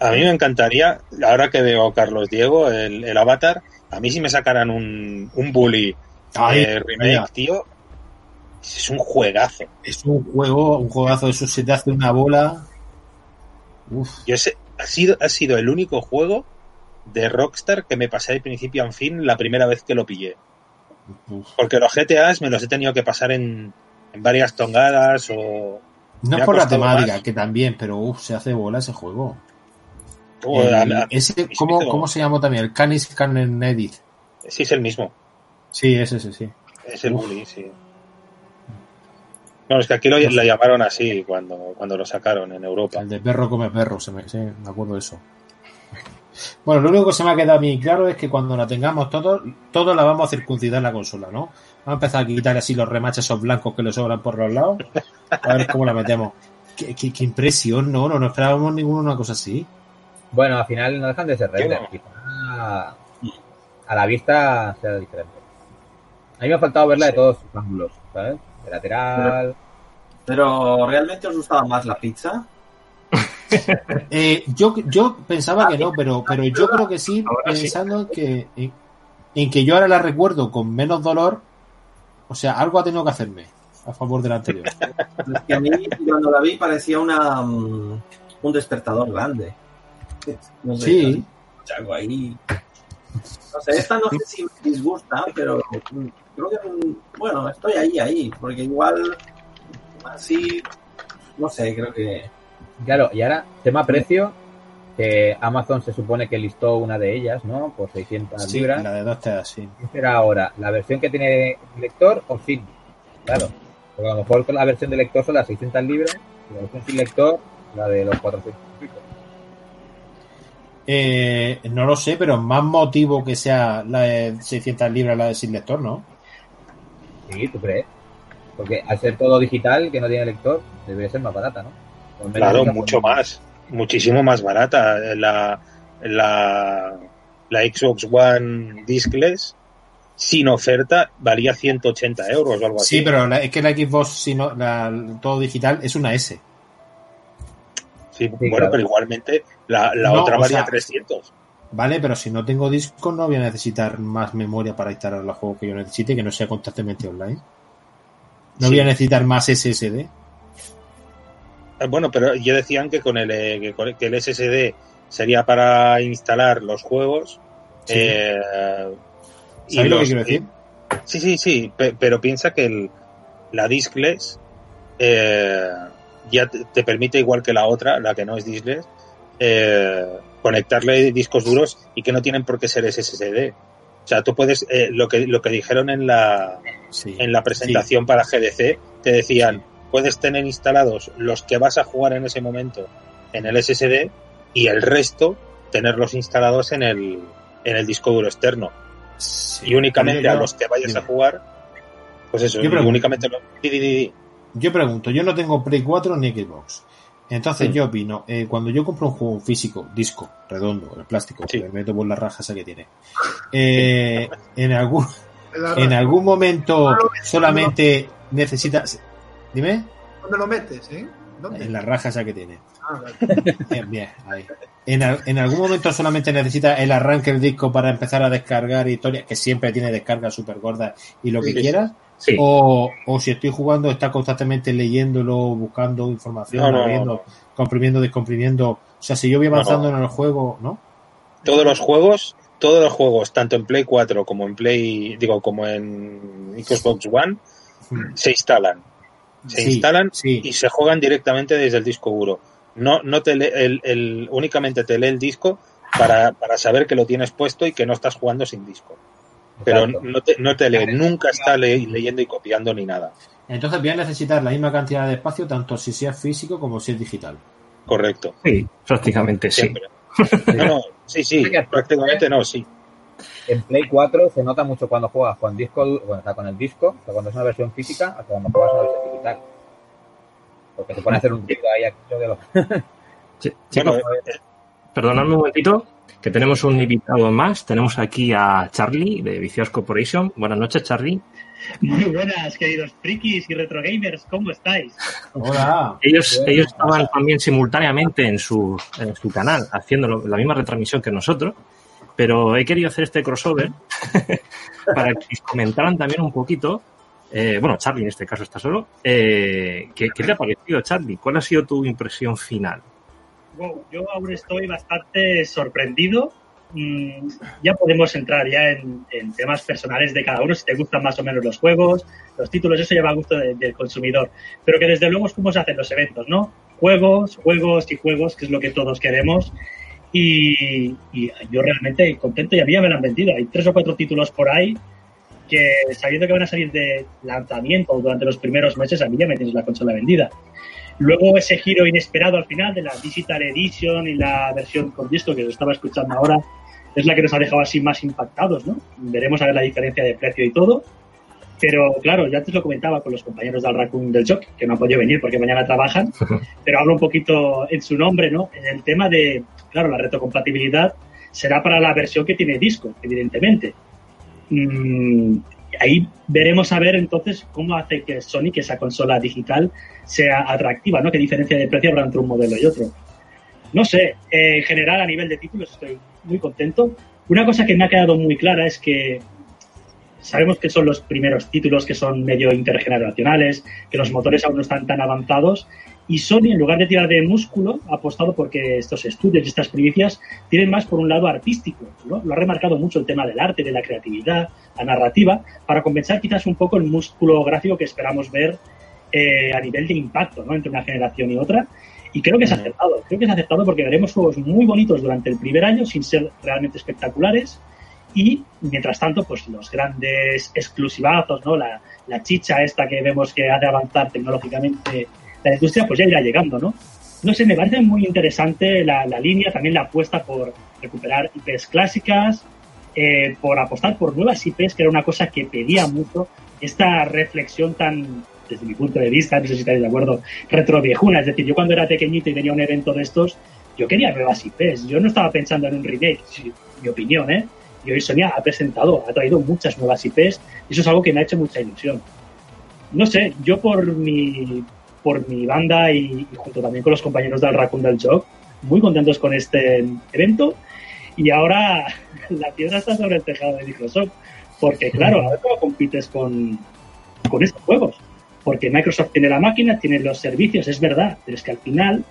A mí me encantaría, ahora que veo a Carlos Diego, el, el avatar, a mí si me sacaran un, un bully Ay, eh, remake, mira. tío, es un juegazo. Es un juego, un juegazo de esos se te hace una bola. Uf, Yo sé, ha sido, ha sido el único juego de Rockstar que me pasé de principio a fin la primera vez que lo pillé. uf. Porque los GTAs me los he tenido que pasar en, en varias tongadas o... No es por la temática, más. que también, pero uf, se hace bola ese juego. o El- a- a- ese, ¿cómo, ¿Cómo se llamó también? El Canis Canon Edit. Sí, es el mismo. Sí, ese, ese, sí. Es el Uf. bully, sí. No, es que aquí lo, lo llamaron así cuando, cuando lo sacaron en Europa. El de perro come perro, se me, sí, me acuerdo de eso. Bueno, lo único que se me ha quedado a mí claro es que cuando la tengamos todos, todos la vamos a circuncidar la consola, ¿no? Vamos a empezar a quitar así los remaches esos blancos que le sobran por los lados. A ver cómo la metemos. Qué, qué- qué impresión, ¿no? No, no esperábamos ninguno una cosa así. Bueno, al final no dejan de ser render. Quizá a la vista sea diferente. A mí me ha faltado verla de todos sus ángulos, ¿sabes? De lateral. Pero ¿realmente os gustaba más la pizza? Eh, yo, yo pensaba que no, pero, pero yo creo que sí, Ahora sí. pensando en que, en, en que yo ahora la recuerdo con menos dolor. O sea, algo ha tenido que hacerme a favor de la anterior. Es que a mí cuando la vi parecía una mm, un despertador grande. No sé, Sí. algo ahí. No sé, esta no sé si me disgusta, pero mm, creo que, bueno, estoy ahí, ahí, porque igual así, no sé, creo que... Claro, y ahora, tema precio, que Amazon se supone que listó una de ellas, ¿no? Por 600 Sí, libras. la de dos teas, sí. ¿Qué será ahora? ¿La versión que tiene lector o sin? Claro. Porque a lo mejor con la versión de lector son las 600 libras y la versión sin lector la de los 400 y pico. Eh, no lo sé, pero más motivo que sea la de 600 libras la de sin lector, ¿no? Sí, ¿tú crees? Porque al ser todo digital, que no tiene lector, debería ser más barata, ¿no? Claro, mucho más. Muchísimo más barata. La, la, la Xbox One Discless sin oferta valía 180 euros o algo así. Sí, pero la- es que la Xbox, si no, la- todo digital, es una S. Sí, bueno, claro. pero igualmente la, la No, otra o valía sea, 300. ¿Vale? Pero si no tengo disco, no voy a necesitar más memoria para instalar los juegos que yo necesite, que no sea constantemente online. No Sí. voy a necesitar más SSD. Eh, Bueno, pero ya decían que con el, eh, que, con el- que el SSD sería para instalar los juegos. Sí. eh, y ¿Sabes lo que quiero decir? Sí, sí, sí, pe- pero piensa que el, la diskless eh, ya te, te permite, igual que la otra, la que no es diskless, eh, conectarle discos duros y que no tienen por qué ser SSD. O sea, tú puedes, eh, lo que lo que dijeron en la Sí. en la presentación para GDC, te decían, puedes tener instalados los que vas a jugar en ese momento en el SSD y el resto tenerlos instalados en el en el disco duro externo Sí. y únicamente a los que vayas a jugar, pues eso, Yo pregunto. únicamente los... Yo pregunto, yo no tengo Play 4 ni Xbox. Entonces yo opino, eh, cuando yo compro un juego físico, disco, redondo, el plástico, Sí. que me meto por la raja esa que tiene, eh, en algún en algún momento solamente necesitas... Dime, ¿Dónde lo metes, eh? ¿Dónde? en la raja esa que tiene. Ah, vale. Bien, bien, ahí. En, al- en algún momento solamente necesita el arranque del disco para empezar a descargar historias, que siempre tiene descargas súper gordas y lo que sí. quieras. Sí, O, o si estoy jugando, está constantemente leyéndolo, buscando información, No, no, abriendo, no. comprimiendo, descomprimiendo. O sea, si yo voy avanzando no. en el juego, ¿no? Todos los juegos, todos los juegos, tanto en Play 4 como en Play, digo, como en Xbox One, se instalan. Se Sí, instalan sí. y se juegan directamente desde el disco duro. No, no te lee el, el- únicamente te lee el disco para, para saber que lo tienes puesto y que no estás jugando sin disco. Pero Exacto. no te, no te lee, nunca está le- leyendo y copiando ni nada. Entonces voy a necesitar la misma cantidad de espacio, tanto si sea físico como si es digital. Correcto. sí, prácticamente sí. Siempre. No, no, sí, sí, prácticamente no, sí. En Play 4 se nota mucho cuando juegas con disco, bueno, sea, con el disco, o sea, cuando es una versión física, hasta cuando juegas una versión digital. Porque se pone a hacer un ruido ahí aquello de los... Sí, Bueno, chicos, eh, perdonadme un momentito, que tenemos un invitado más. Tenemos aquí a Charlie de Vicious Corporation. Buenas noches, Charlie. Muy buenas, queridos frikis y retrogamers, ¿cómo estáis? Hola. Ellos, ellos estaban también simultáneamente en su, en su canal haciendo lo- la misma retransmisión que nosotros, pero he querido hacer este crossover para que comentaran también un poquito. eh, bueno, Charlie en este caso está solo. eh, ¿qué, qué te ha parecido, Charlie? ¿Cuál ha sido tu impresión final? Wow, yo aún estoy bastante sorprendido. Mm, ya podemos entrar ya en, temas personales de cada uno, si te gustan más o menos los juegos, los títulos, eso ya va a gusto de- del consumidor. Pero que desde luego es cómo se hacen los eventos, ¿no? Juegos, juegos y juegos, que es lo que todos queremos. Y, y yo realmente contento y a mí ya me lo han vendido. Hay tres o cuatro títulos por ahí que sabiendo que van a salir de lanzamiento durante los primeros meses, a mí ya me tienes la consola vendida. Luego ese giro inesperado al final de la Digital Edition y la versión con disco que os estaba escuchando ahora es la que nos ha dejado así más impactados, ¿no? Veremos a ver la diferencia de precio y todo. Pero claro, ya antes lo comentaba con los compañeros del Raccoon del Shock, que no han podido venir porque mañana trabajan, pero hablo un poquito en su nombre, ¿no? En el tema de, claro, la retrocompatibilidad será para la versión que tiene disco, evidentemente. Mm, ahí veremos a ver entonces cómo hace que Sony, que esa consola digital, sea atractiva, ¿no? Qué diferencia de precio habrá entre un modelo y otro. No sé, eh, en general a nivel de títulos estoy muy contento. Una cosa que me ha quedado muy clara es que sabemos que son los primeros títulos que son medio intergeneracionales, que los motores aún no están tan avanzados y Sony en lugar de tirar de músculo ha apostado porque estos estudios y estas primicias tienen más por un lado artístico, ¿no? Lo ha remarcado mucho el tema del arte, de la creatividad, la narrativa, para compensar quizás un poco el músculo gráfico que esperamos ver eh, a nivel de impacto, ¿no? Entre una generación y otra. Y creo que es acertado, creo que es acertado porque veremos juegos muy bonitos durante el primer año sin ser realmente espectaculares y mientras tanto pues los grandes exclusivazos, ¿no? La, la chicha esta que vemos que hace avanzar tecnológicamente la industria pues ya irá llegando, ¿no? No sé, me parece muy interesante la, línea, también la apuesta por recuperar IPs clásicas, eh, por apostar por nuevas IPs, que era una cosa que pedía mucho, esta reflexión tan, desde mi punto de vista, no sé si estáis de acuerdo, retroviejuna. Es decir, yo cuando era pequeñito y venía a un evento de estos, yo quería nuevas IPs. Yo no estaba pensando en un remake, mi opinión, ¿eh? Y hoy Sonia ha presentado, ha traído muchas nuevas IPs y eso es algo que me ha hecho mucha ilusión. No sé, yo por mi, por mi banda y, junto también con los compañeros del Raccoon del Job, muy contentos con este evento y ahora la piedra está sobre el tejado de Microsoft. Porque claro, a ver cómo compites con, con estos juegos. Porque Microsoft tiene la máquina, tiene los servicios, es verdad, pero es que al final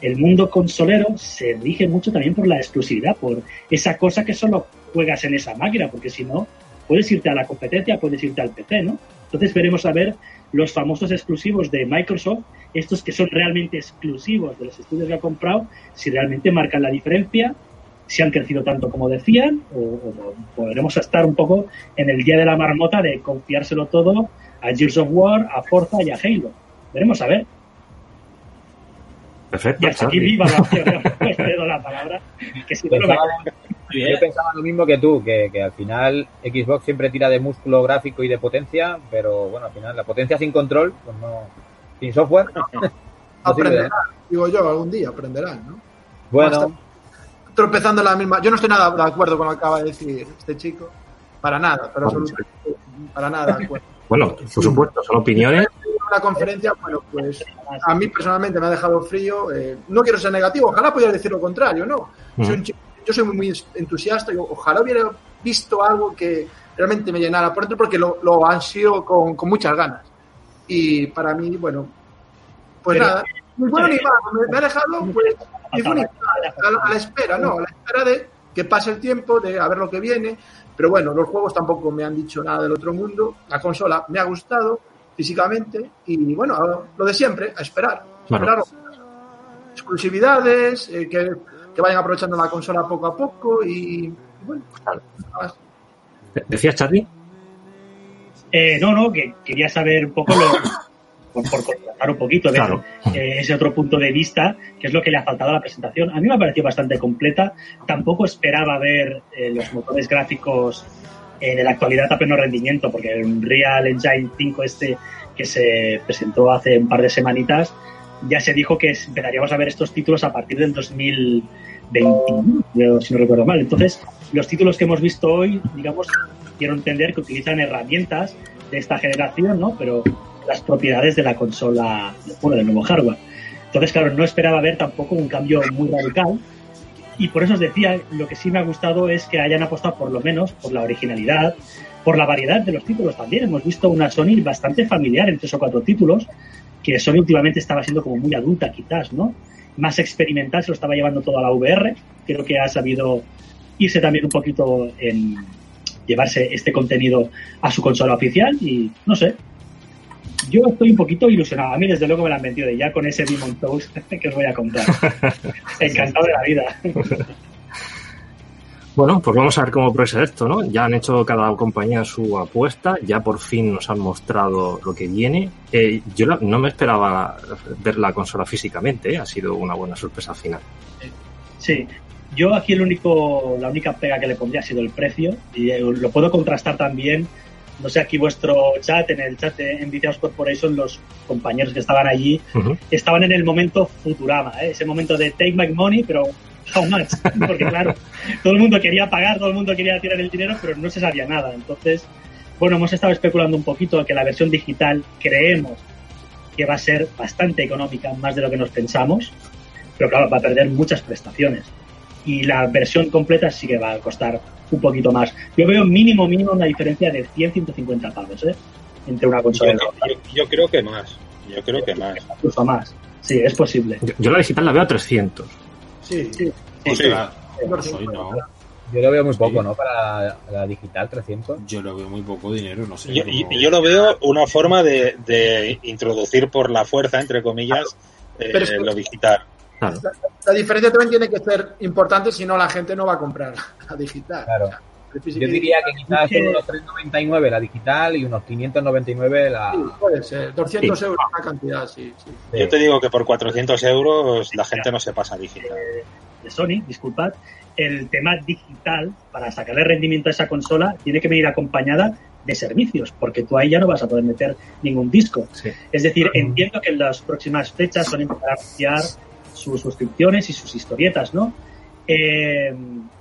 el mundo consolero se rige mucho también por la exclusividad, por esa cosa que solo juegas en esa máquina, porque si no, puedes irte a la competencia, puedes irte al PC, ¿no? Entonces veremos a ver los famosos exclusivos de Microsoft, estos que son realmente exclusivos de los estudios que ha comprado, si realmente marcan la diferencia, si han crecido tanto como decían, o, o podremos estar un poco en el día de la marmota de confiárselo todo a Gears of War, a Forza y a Halo. Veremos a ver. Perfecto. Y hasta aquí. Os cedo la palabra. Que si no, me- Pensaba, yo pensaba lo mismo que tú, que, que al final Xbox siempre tira de músculo gráfico y de potencia, pero bueno, al final la potencia sin control, pues no. Sin software. no de Aprenderán, digo yo, algún día aprenderán, ¿no? Bueno, Tropezando en la misma. Yo no estoy nada de acuerdo con lo que acaba de decir este chico. Para nada, pero absolutamente para nada de acuerdo. Bueno, por supuesto, son opiniones. Una conferencia, bueno, pues a mí personalmente me ha dejado frío. eh, no quiero ser negativo, ojalá pudiera decir lo contrario, ¿no? Soy un chico- yo soy muy, muy entusiasta y ojalá hubiera visto algo que realmente me llenara por dentro porque lo, lo han sido con, con muchas ganas. Y para mí, bueno, pues Pero- nada, ni bueno ni malo, me, ha dejado pues, a, la- a la espera, ¿no? A la espera de que pase el tiempo, de a ver lo que viene. Pero bueno, los juegos tampoco me han dicho nada del otro mundo. La consola me ha gustado físicamente y bueno, lo de siempre, a esperar. Claro. esperar exclusividades, eh, que, que vayan aprovechando la consola poco a poco y, y bueno, nada más. ¿Decías, Charlie? Eh, no, no, que quería saber un poco lo, por, por contrastar un poquito, Claro. eh, ese otro punto de vista, que es lo que le ha faltado a la presentación. A mí me ha parecido bastante completa. Tampoco esperaba ver eh, los motores gráficos eh, de la actualidad a pleno rendimiento, porque el Real Engine 5 este que se presentó hace un par de semanitas, ya se dijo que empezaríamos a ver estos títulos a partir del 21, yo, si no recuerdo mal. Entonces, los títulos que hemos visto hoy, digamos, quiero entender que utilizan herramientas de esta generación, ¿no? Pero las propiedades de la consola, bueno, del nuevo hardware. Entonces, claro, no esperaba ver tampoco un cambio muy radical. Y por eso os decía, lo que sí me ha gustado es que hayan apostado por lo menos por la originalidad, por la variedad de los títulos también. Hemos visto una Sony bastante familiar en tres o cuatro títulos, que Sony últimamente estaba siendo como muy adulta quizás, ¿no? Más experimental, se lo estaba llevando todo a la VR. Creo que ha sabido irse también un poquito en llevarse este contenido a su consola oficial y no sé. Yo estoy un poquito ilusionado. A mí, desde luego, me la han vendido de ya con ese Demon Souls que os voy a contar. Encantado de la vida. Bueno, pues vamos a ver cómo progresa esto, ¿no? Ya han hecho cada compañía su apuesta, ya por fin nos han mostrado lo que viene. Eh, yo la- no me esperaba ver la consola físicamente, ¿eh? ha sido una buena sorpresa al final. Sí, yo aquí el único, la única pega que le pondría ha sido el precio y eh, lo puedo contrastar también. No sé, aquí vuestro chat, en el chat de Nvidia Corporation, los compañeros que estaban allí estaban en el momento Futurama, ¿eh? ese momento de take my money, pero how much? Porque claro, todo el mundo quería pagar, todo el mundo quería tirar el dinero, pero no se sabía nada. Entonces, bueno, hemos estado especulando un poquito que la versión digital creemos que va a ser bastante económica, más de lo que nos pensamos, pero claro, va a perder muchas prestaciones. Y la versión completa sí que va a costar un poquito más. Yo veo mínimo, mínimo una diferencia de 100, 150 pavos, ¿eh? Entre una Yo, consola y la otra, yo- yo creo que más. Yo creo que más. incluso más. Sí, es posible. Yo, yo la digital la veo a 300. Sí, Sí. Ostras, Por soy no. Yo lo veo muy poco, ¿no? Para la digital 300. Yo lo veo muy poco dinero, no sé. Yo, y- yo lo veo una forma de, de introducir por la fuerza, entre comillas, eh, Pero es que- lo digital. Claro. La diferencia también tiene que ser importante, si no la gente no va a comprar la digital. Claro. Yo diría que quizás son unos 399 la digital y unos 599 la... Sí, puede ser. 200 Sí. euros una cantidad, sí. sí. Yo te digo que por 400 euros la gente no se pasa digital. de Sony, disculpad, el tema digital, para sacarle rendimiento a esa consola, tiene que venir acompañada de servicios, porque tú ahí ya no vas a poder meter ningún disco. Sí. Es decir, entiendo que en las próximas fechas son empezar a anunciar sus suscripciones y sus historietas, ¿no? Eh,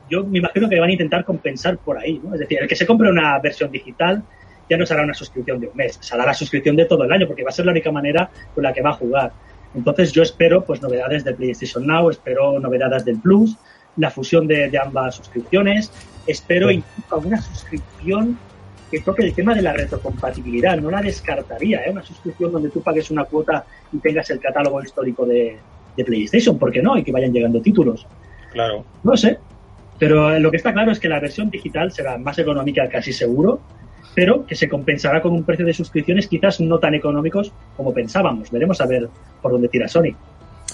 yo me imagino que van a intentar compensar por ahí, ¿no? Es decir, el que se compre una versión digital ya no será una suscripción de un mes, será la suscripción de todo el año, porque va a ser la única manera con la que va a jugar. Entonces yo espero pues novedades de PlayStation Now, espero novedades del Plus, la fusión de, de ambas suscripciones, espero incluso alguna suscripción que toque el tema de la retrocompatibilidad, no la descartaría, ¿eh? una suscripción donde tú pagues una cuota y tengas el catálogo histórico de, de PlayStation, ¿por qué no? Y que vayan llegando títulos. Claro. No sé, pero lo que está claro es que la versión digital será más económica casi seguro, pero que se compensará con un precio de suscripciones quizás no tan económicos como pensábamos. Veremos a ver por dónde tira Sony.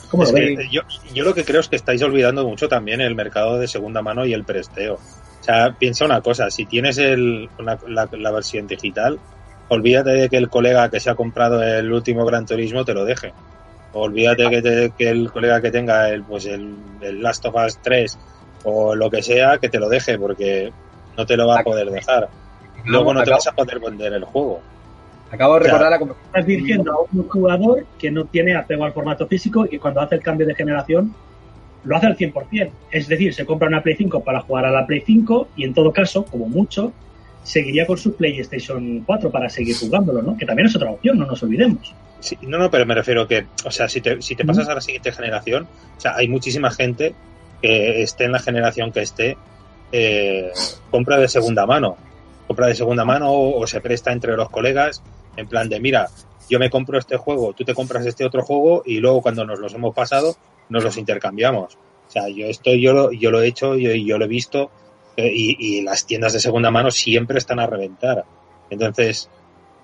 ¿Cómo Es lo que veis? yo, yo lo que creo es que estáis olvidando mucho también el mercado de segunda mano y el presteo. O sea, piensa una cosa, si tienes el, una- la, la versión digital, olvídate de que el colega que se ha comprado el último Gran Turismo te lo deje. Olvídate que, te- que el colega que tenga el, pues el, el Last of Us 3 o lo que sea, que te lo deje, porque no te lo va a poder dejar. Luego no te vas a poder vender el juego. Acabo de recordar la conversación. Estás dirigiendo a un jugador que no tiene apego al formato físico y que cuando hace el cambio de generación lo hace al 100%. Es decir, se compra una Play 5 para jugar a la Play 5 y en todo caso, como mucho, seguiría con su PlayStation 4 para seguir jugándolo, ¿no? Que también es otra opción, no nos olvidemos. Sí, no, no, pero me refiero que, o sea, si te, si te pasas a la siguiente generación, o sea, hay muchísima gente que esté en la generación que esté, eh, compra de segunda mano. Compra de segunda mano o, se presta entre los colegas, en plan de, mira, yo me compro este juego, tú te compras este otro juego y luego cuando nos los hemos pasado, nos los intercambiamos. O sea, yo esto yo lo, yo lo he hecho, yo, yo lo he visto eh, y, y las tiendas de segunda mano siempre están a reventar. Entonces,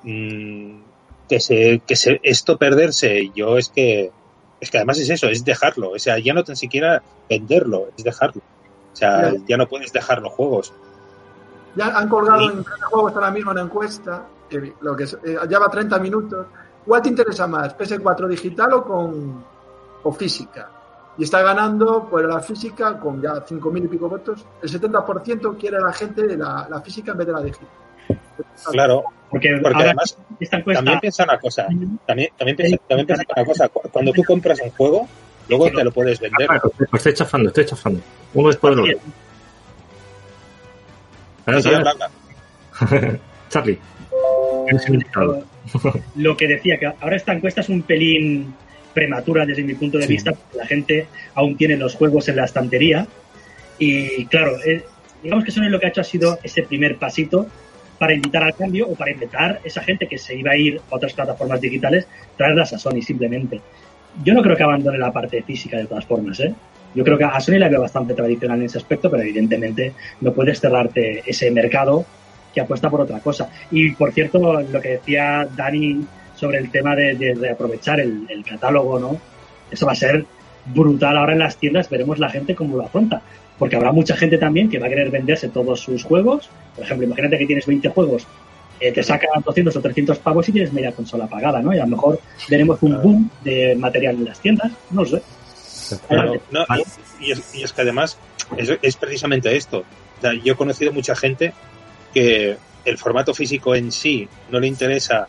mm, que se, que se, esto perderse, yo es que, es que además es eso, es dejarlo. O sea, ya no tan siquiera venderlo, es dejarlo. O sea, Ya. no puedes dejar los juegos. Ya han colgado Sí. en juegos ahora mismo una encuesta, que lo que es- eh, lleva 30 minutos. ¿Cuál te interesa más, PS4 digital o con o física? Y está ganando pues la física con ya 5.000 y pico votos. El 70% quiere la gente la, la física en vez de la digital. Claro, Porque, porque ahora además esta encuesta... también piensa una cosa, también, también piensa, también piensa una cosa, cu- cuando tú compras un juego, luego te lo puedes vender. Ah, pues estoy chafando, estoy chafando. Uno después del otro. Charlie. eres invitado. Lo que decía, que ahora esta encuesta es un pelín prematura desde mi punto de Sí. vista, porque la gente aún tiene los juegos en la estantería. Y claro, eh, digamos que Sony lo que ha hecho ha sido ese primer pasito para invitar al cambio o para invitar esa gente que se iba a ir a otras plataformas digitales, traerlas a Sony simplemente. Yo no creo que abandone la parte física de todas formas, ¿eh? Yo creo que a Sony la veo bastante tradicional en ese aspecto, pero evidentemente no puedes cerrarte ese mercado que apuesta por otra cosa. Y por cierto, lo que decía Dani sobre el tema de, de reaprovechar el, el catálogo, ¿no? Eso va a ser brutal ahora en las tiendas, veremos la gente cómo lo afronta. Porque habrá mucha gente también que va a querer venderse todos sus juegos. Por ejemplo, imagínate que tienes 20 juegos, eh, te sacan 200 o 300 pavos y tienes media consola pagada, ¿no? Y a lo mejor veremos un boom de material en las tiendas, no lo sé. Claro, no, y, y es, y es que además es, es precisamente esto. O sea, yo he conocido mucha gente que el formato físico en sí no le interesa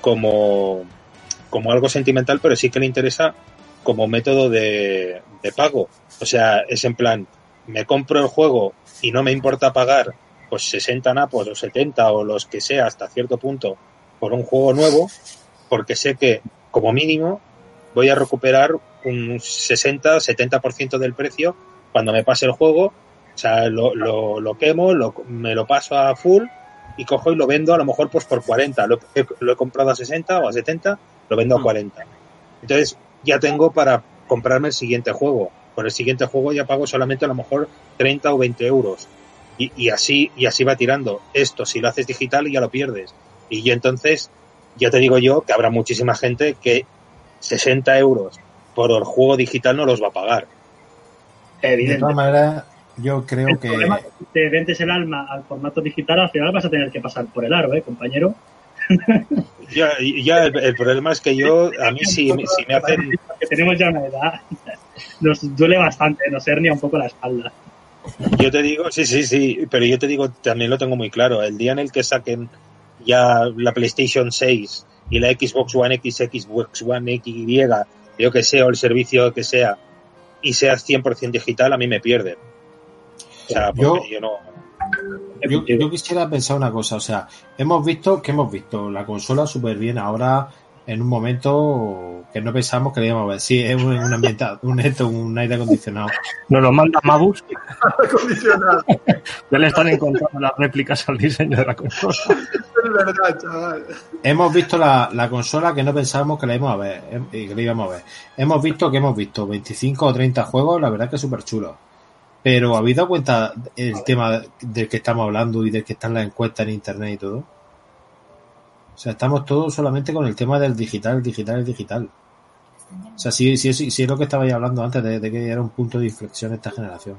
como, como algo sentimental, pero sí que le interesa como método de, de pago. O sea, es en plan, me compro el juego y no me importa pagar pues 60 napos o 70 o los que sea hasta cierto punto por un juego nuevo, porque sé que como mínimo voy a recuperar un 60-70% del precio cuando me pase el juego. O sea, lo, lo, lo quemo, lo, me lo paso a full y cojo y lo vendo a lo mejor pues por 40. Lo, he, lo he comprado a 60 o a 70, lo vendo a 40. Entonces ya tengo para comprarme el siguiente juego. Por el siguiente juego ya pago solamente a lo mejor 30 o 20 euros. Y, y así, y así va tirando. Esto, si lo haces digital, ya lo pierdes. Y yo entonces, ya te digo yo que habrá muchísima gente que 60 euros por el juego digital no los va a pagar. De todas maneras, yo creo El que. problema si te vendes el alma al formato digital, al final vas a tener que pasar por el aro, ¿eh, compañero? Ya, ya el, el problema es que yo, a mí si, si me hacen, Que tenemos ya una edad, nos duele bastante, nos hernia un poco la espalda. yo te digo, sí, sí, sí, pero yo te digo, también lo tengo muy claro, el día en el que saquen ya la PlayStation 6 y la Xbox One X, Xbox One X, yo que sea, o el servicio que sea, y sea 100% digital, a mí me pierden. O sea, porque yo, no... Yo, yo quisiera pensar una cosa, o sea, hemos visto, que hemos visto? La consola súper bien ahora en un momento que no pensamos que le íbamos a ver. Sí, es un, un ambiente, un, esto, un aire acondicionado. Nos lo manda Mabus. Acondicionado. Ya le están encontrando las réplicas al diseño de la consola. Es verdad, chaval. Hemos visto la, la consola que no pensábamos que la íbamos a ver, eh, y que la íbamos a ver. Hemos visto que hemos visto 25 o 30 juegos, la verdad que súper chulos. Pero ¿habéis dado cuenta el tema del que estamos hablando y del que están las encuestas en internet y todo? O sea, estamos todos solamente con el tema del digital, digital, el digital. O sea, sí, sí, sí, sí es lo que estabais hablando antes de, de que era un punto de inflexión esta generación.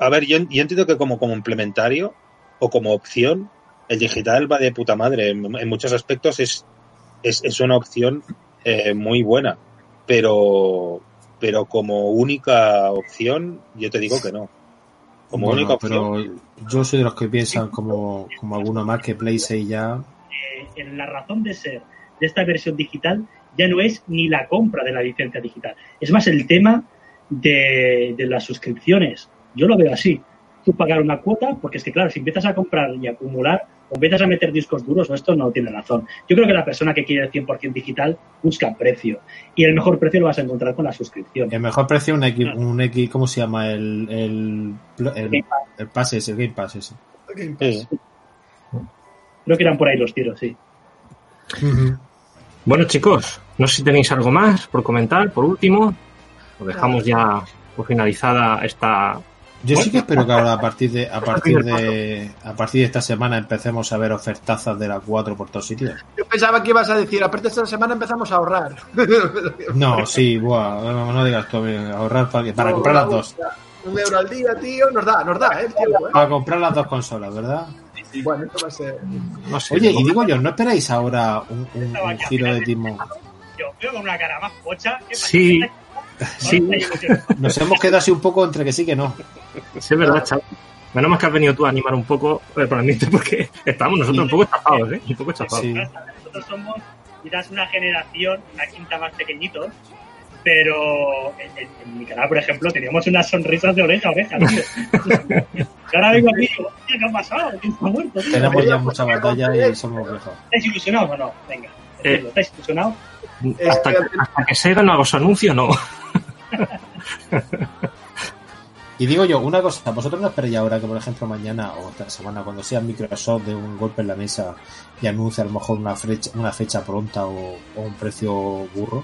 A ver, yo, yo entiendo que como complementario o como opción, el digital va de puta madre. En, en muchos aspectos es, es, es una opción eh, muy buena, pero, pero como única opción, yo te digo que no. Como Bueno, única opción. pero yo soy de los que piensan como, como alguno más que Play 6 ya. Eh, en la razón de ser de esta versión digital ya no es ni la compra de la licencia digital. Es más el tema de, de las suscripciones. Yo lo veo así. Tú pagar una cuota, porque es que claro, si empiezas a comprar y acumular, o empiezas a meter discos duros, o esto no tiene razón. Yo creo que la persona que quiere el 100% digital busca precio. Y el mejor precio lo vas a encontrar con la suscripción. El mejor precio un X, un X ¿cómo se llama? El, el, el, Game Pass. el pase ese, el Game Pass ese. Game Pass. Sí. Creo que irán por ahí los tiros, sí. Bueno, chicos, no sé si tenéis algo más por comentar, por último. Lo dejamos ya por finalizada esta. Yo sí que espero que ahora a partir de a partir de a partir de esta semana empecemos a ver ofertazas de la 4 por todos sitios. Yo pensaba que ibas a decir, aparte esta semana empezamos a ahorrar. No, sí, buah, no, no digas tú ahorrar para, para comprar las dos. Un euro al día, tío, nos da, nos da, ¿eh? el tiempo, ¿eh? Para comprar las dos consolas, ¿verdad? Bueno, esto va a ser... No sé. Oye, y digo yo, ¿no esperáis ahora un, un- un giro de timón? Yo veo con una cara más pocha. ¿qué pasa? Sí, Nos hemos quedado así un poco entre que sí que no. sí, es verdad, chaval. Menos mal que has venido tú a animar un poco el ambiente porque estamos nosotros un poco chafados, ¿eh? Un poco chafados. Sí. Nosotros somos quizás una generación, una quinta más pequeñitos, Pero en, en- en mi canal, por ejemplo, teníamos unas sonrisas de oreja a oreja, tío. Y ahora vengo aquí y digo, hostia, ¿qué ha pasado? ¿Quién ha muerto? tío? Tenemos ya mucha batalla y somos viejos. ¿Estáis ilusionados o no? Venga, Eh. ¿estáis ilusionados? Hasta, que- hasta que Sega no haga su anuncio, no. Y digo yo, una cosa, vosotros no esperéis ahora que, por ejemplo, mañana o esta semana, cuando sea Microsoft de un golpe en la mesa y anuncie a lo mejor una fecha, una fecha pronta o, o un precio burro.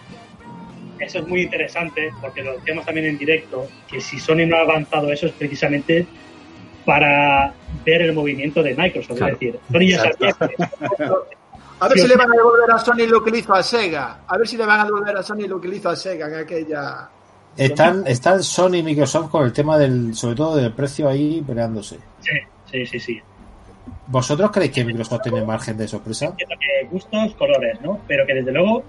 Eso es muy interesante porque lo decíamos también en directo, que si Sony no ha avanzado eso es precisamente para ver el movimiento de Microsoft. Claro. Es decir, Sony ya sabía A ver si le van a devolver a Sony lo que le hizo a Sega. A ver si le van a devolver a Sony lo que le hizo a Sega en aquella. Están, están Sony y Microsoft con el tema del, sobre todo del precio ahí peleándose. Sí, sí, sí, sí. ¿Vosotros creéis que Microsoft tiene margen de sorpresa? Entiendo que gustos, colores, ¿no? Pero que desde luego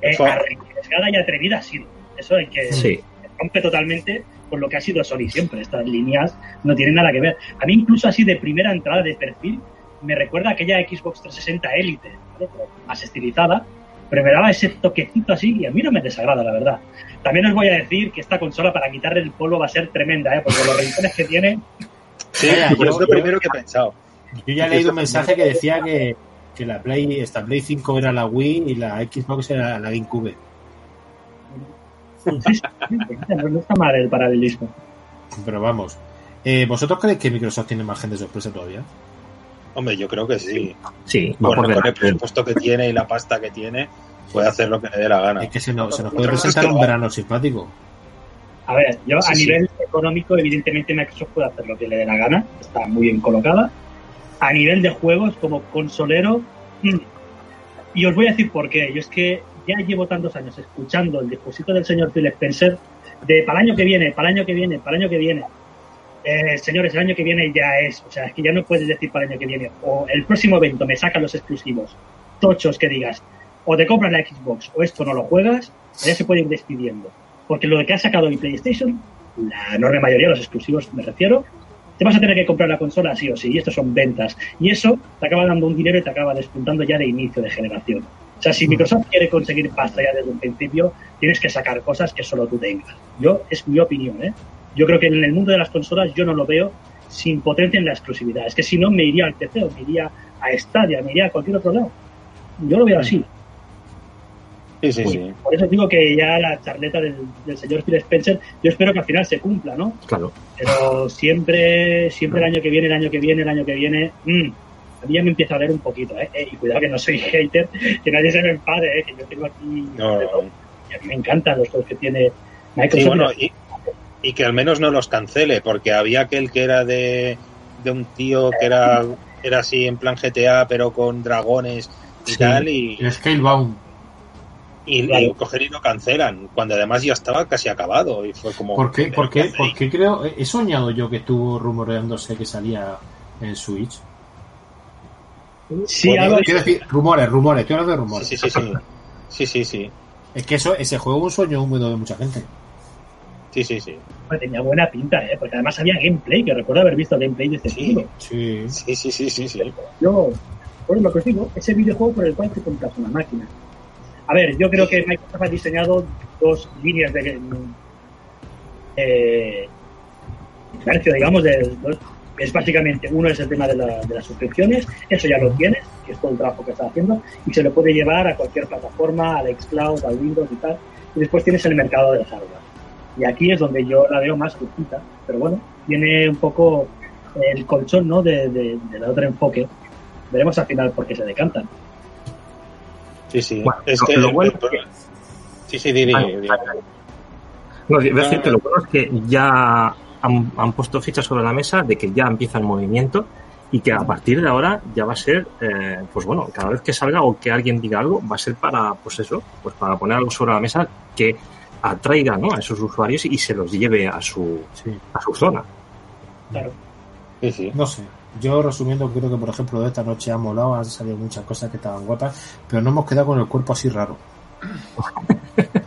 eh, arriesgada y atrevida ha sido. Eso hay que Sí. rompe totalmente con lo que ha sido Sony siempre. Estas líneas no tienen nada que ver. A mí incluso así de primera entrada de perfil me recuerda a aquella Xbox 360 Elite, ¿vale? Más estilizada, pero me daba ese toquecito así y a mí no me desagrada, la verdad. También os voy a decir que esta consola para quitarle el polvo va a ser tremenda, ¿eh? Porque los rincones que tiene Sí, yo- es lo primero que he pensado. Yo ya he leído un mensaje que decía que, que la Play, esta Play 5 era la Wii y la Xbox era la GameCube. Sí, no está mal el paralelismo. Pero vamos, eh, ¿vosotros creéis que Microsoft tiene margen de sorpresa todavía? Hombre, yo creo que sí. Sí, va Bueno, por con el presupuesto que tiene y la pasta que tiene, puede hacer lo que le dé la gana. Es que se nos, se nos puede presentar un verano simpático. A ver, yo a sí. nivel económico, evidentemente Microsoft puede hacer lo que le dé la gana, está muy bien colocada. A nivel de juegos, como consolero, mm. y os voy a decir por qué. Yo es que ya llevo tantos años escuchando el discurso del señor Phil Spencer de para el año que viene, para el año que viene, para el año que viene. Eh, señores, el año que viene ya es, o sea, es que ya no puedes decir para el año que viene. O el próximo evento me sacan los exclusivos, tochos que digas, o te compras la Xbox o esto no lo juegas, ya se puede ir despidiendo. Porque lo que ha sacado hoy PlayStation, la enorme mayoría, los exclusivos me refiero, te vas a tener que comprar la consola sí o sí, y esto son ventas. Y eso te acaba dando un dinero y te acaba despuntando ya de inicio de generación. O sea, si Microsoft quiere conseguir pasta ya desde un principio, tienes que sacar cosas que solo tú tengas. Yo, es mi opinión, ¿eh? Yo creo que en el mundo de las consolas yo no lo veo sin potencia en la exclusividad. Es que si no, me iría al PC o me iría a Stadia, me iría a cualquier otro lado. Yo lo veo así. Sí, sí, sí. Por eso digo que ya la charleta del, del señor Phil Spencer, yo espero que al final se cumpla, ¿no? Claro. Pero siempre, siempre el año que viene, el año que viene, el año que viene, mm, a mí ya me empieza a doler un poquito, ¿eh? Eh, Y cuidado que no soy hater, que nadie se me enfade, ¿eh? Que yo tengo aquí... No. Y a mí me encantan los juegos que tiene Microsoft. Sí, bueno, y, y que al menos no los cancele, porque había aquel que era de, de un tío que era, era así en plan GTA, pero con dragones y Sí. tal, y, El Scalebound. Y, Claro. y coger y lo cancelan, cuando además ya estaba casi acabado. Y fue como. ¿Por qué? ¿pero ¿Por qué? hacéis? Porque creo, he soñado yo que estuvo rumoreándose que salía en Switch. Sí, Bueno, quiero decir, rumores, rumores, estoy hablando de rumores. Sí, sí, sí, sí. Sí, sí, sí. Es que eso, ese juego es un sueño húmedo de mucha gente. Sí, sí, sí. pues, tenía buena pinta, ¿eh? Porque además había gameplay, que recuerdo haber visto gameplay de este Sí. estilo. Sí. Sí, sí, sí, sí, sí. Yo, por lo que os digo, ese videojuego por el cual te compras una máquina. A ver, yo creo que Microsoft ha diseñado dos líneas de eh, comercio, digamos, de, es básicamente, uno es el tema de, la- de las suscripciones, eso ya lo tienes, que es todo el trabajo que está haciendo, y se lo puede llevar a cualquier plataforma, al Xcloud, al Windows y tal, y después tienes el mercado del hardware. Y aquí es donde yo la veo más justita, pero bueno, tiene un poco el colchón, ¿no?, de, de, del otro enfoque. Veremos al final por qué se decantan. Sí, sí. Bueno, es lo- que. lo bueno el pro- Sí, sí, di, di, Vale, di. vale. No, voy a decir que lo bueno es que ya han, han puesto fichas sobre la mesa de que ya empieza el movimiento y que a partir de ahora ya va a ser, eh, pues bueno, cada vez que salga o que alguien diga algo, va a ser para, pues eso, pues para poner algo sobre la mesa que atraiga ¿no? a esos usuarios y se los lleve a su, Sí. a su zona. Claro. Sí, sí. No sé. Yo resumiendo, creo que por ejemplo de esta noche ha molado, han salido muchas cosas que estaban guapas, pero no hemos quedado con el cuerpo así raro.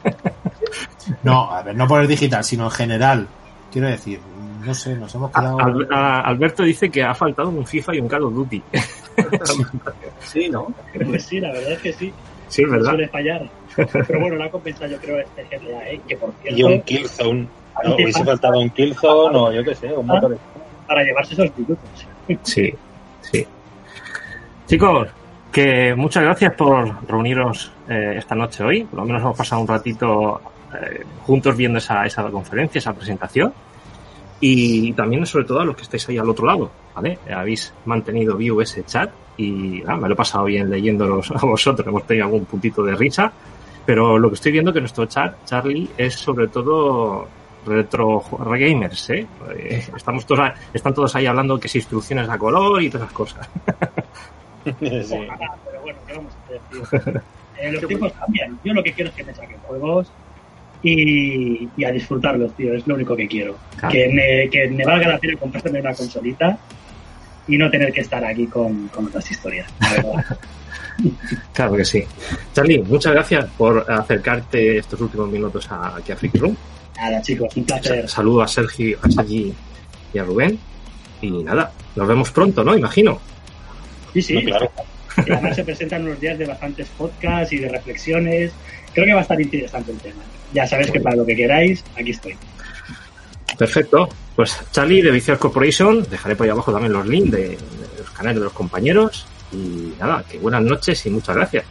No, a ver, no por el digital, sino en general. Quiero decir, no sé, nos hemos quedado. A- Alberto dice que ha faltado un FIFA y un Call of Duty. Sí, ¿no? Pues sí, la verdad es que sí. Sí, es verdad. Suele fallar. Pero bueno, la ha compensado yo creo este GTA, ¿eh? que por cierto, Y un Killzone. Ahí No, hubiese faltado un Killzone o yo qué sé, un Ah. motor. para llevarse esos minutos. Sí, sí. Chicos, que muchas gracias por reuniros eh, esta noche hoy. Por lo menos hemos pasado un ratito eh, juntos viendo esa, esa conferencia, esa presentación. Y también, sobre todo, a los que estáis ahí al otro lado, ¿vale? Habéis mantenido vivo ese chat y nada, me lo he pasado bien leyéndolos a vosotros. Hemos tenido algún puntito de risa. Pero lo que estoy viendo que nuestro chat, Charlie, es sobre todo retro gamers, ¿eh? Eh, Estamos todos, a- están todos ahí hablando que si instrucciones a color y todas esas cosas. Sí. Ojalá, pero bueno, ¿qué vamos a decir? Eh, los tiempos cambian. Yo lo que quiero es que me saquen juegos y, y a disfrutarlos, tío. Es lo único que quiero. Claro. Que, me, que me valga la pena comprarme una consolita y no tener que estar aquí con, con otras historias. la verdad. Claro que sí. Charlie, muchas gracias por acercarte estos últimos minutos aquí a Freaky Room. Nada, chicos, un placer. Saludo a Sergio, a Sergi y a Rubén. Y nada, nos vemos pronto, ¿no? Imagino. Sí, sí. No, claro. Y además se presentan unos días de bastantes podcasts y de reflexiones. Creo que va a estar interesante el tema. Ya sabéis que para lo que queráis, aquí estoy. Perfecto. Pues Charlie de Vicious Corporation, dejaré por ahí abajo también los links de, de los canales de los compañeros. Y nada, que buenas noches y muchas gracias.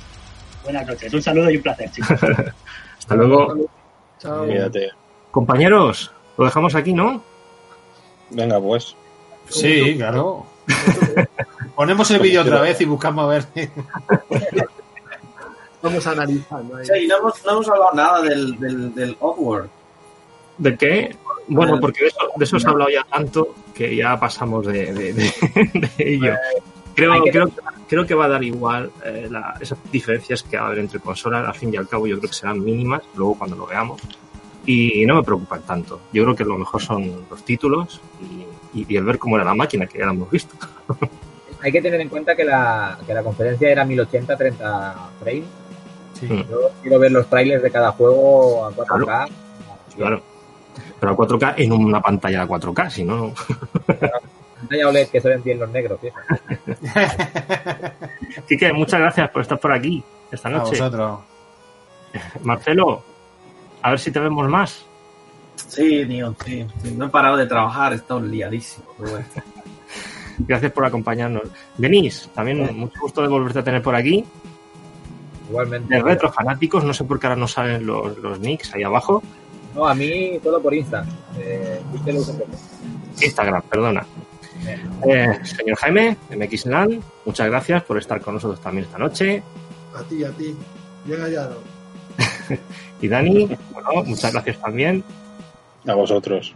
Buenas noches. Un saludo y un placer, chicos. Hasta luego. Chao. Cuídate. Compañeros, lo dejamos aquí, ¿no? Venga, pues. Sí, claro. Ponemos el vídeo otra vez y buscamos a ver. Vamos analizando ahí. Sí, no hemos, no hemos hablado nada del, del, del. ¿De qué? Bueno, porque de eso, de eso se ha hablado ya tanto que ya pasamos de, de- de- de ello. Creo, que- creo, creo que va a dar igual eh, la- esas diferencias que va a haber entre consolas. Al fin y al cabo, yo creo que serán mínimas, luego cuando lo veamos. Y no me preocupan tanto. Yo creo que lo mejor son los títulos y, y- y el ver cómo era la máquina, que ya la hemos visto. Hay que tener en cuenta que la, que la conferencia era 1080 30 frames. Sí. Mm. Yo quiero ver los trailers de cada juego a 4K. Claro. Pero a 4K en una pantalla a 4K, si no. Pantalla OLED que se ven bien los negros. Quique, muchas gracias por estar por aquí esta A noche. vosotros. Marcelo, a ver si te vemos más. Sí, tío, sí, sí. No he parado de trabajar, he estado liadísimo. pero bueno. Gracias por acompañarnos. Denis, también mucho gusto de volverte a tener por aquí. Igualmente. De Retro Fanáticos, no sé por qué ahora no salen los, los nicks ahí abajo. No, a mí todo por Insta. Eh. Instagram, perdona. Eh, señor Jaime, MXLAN, muchas gracias por estar con nosotros también esta noche. A ti, a ti. Bien hallado. Y Dani, bueno, muchas gracias también. A vosotros.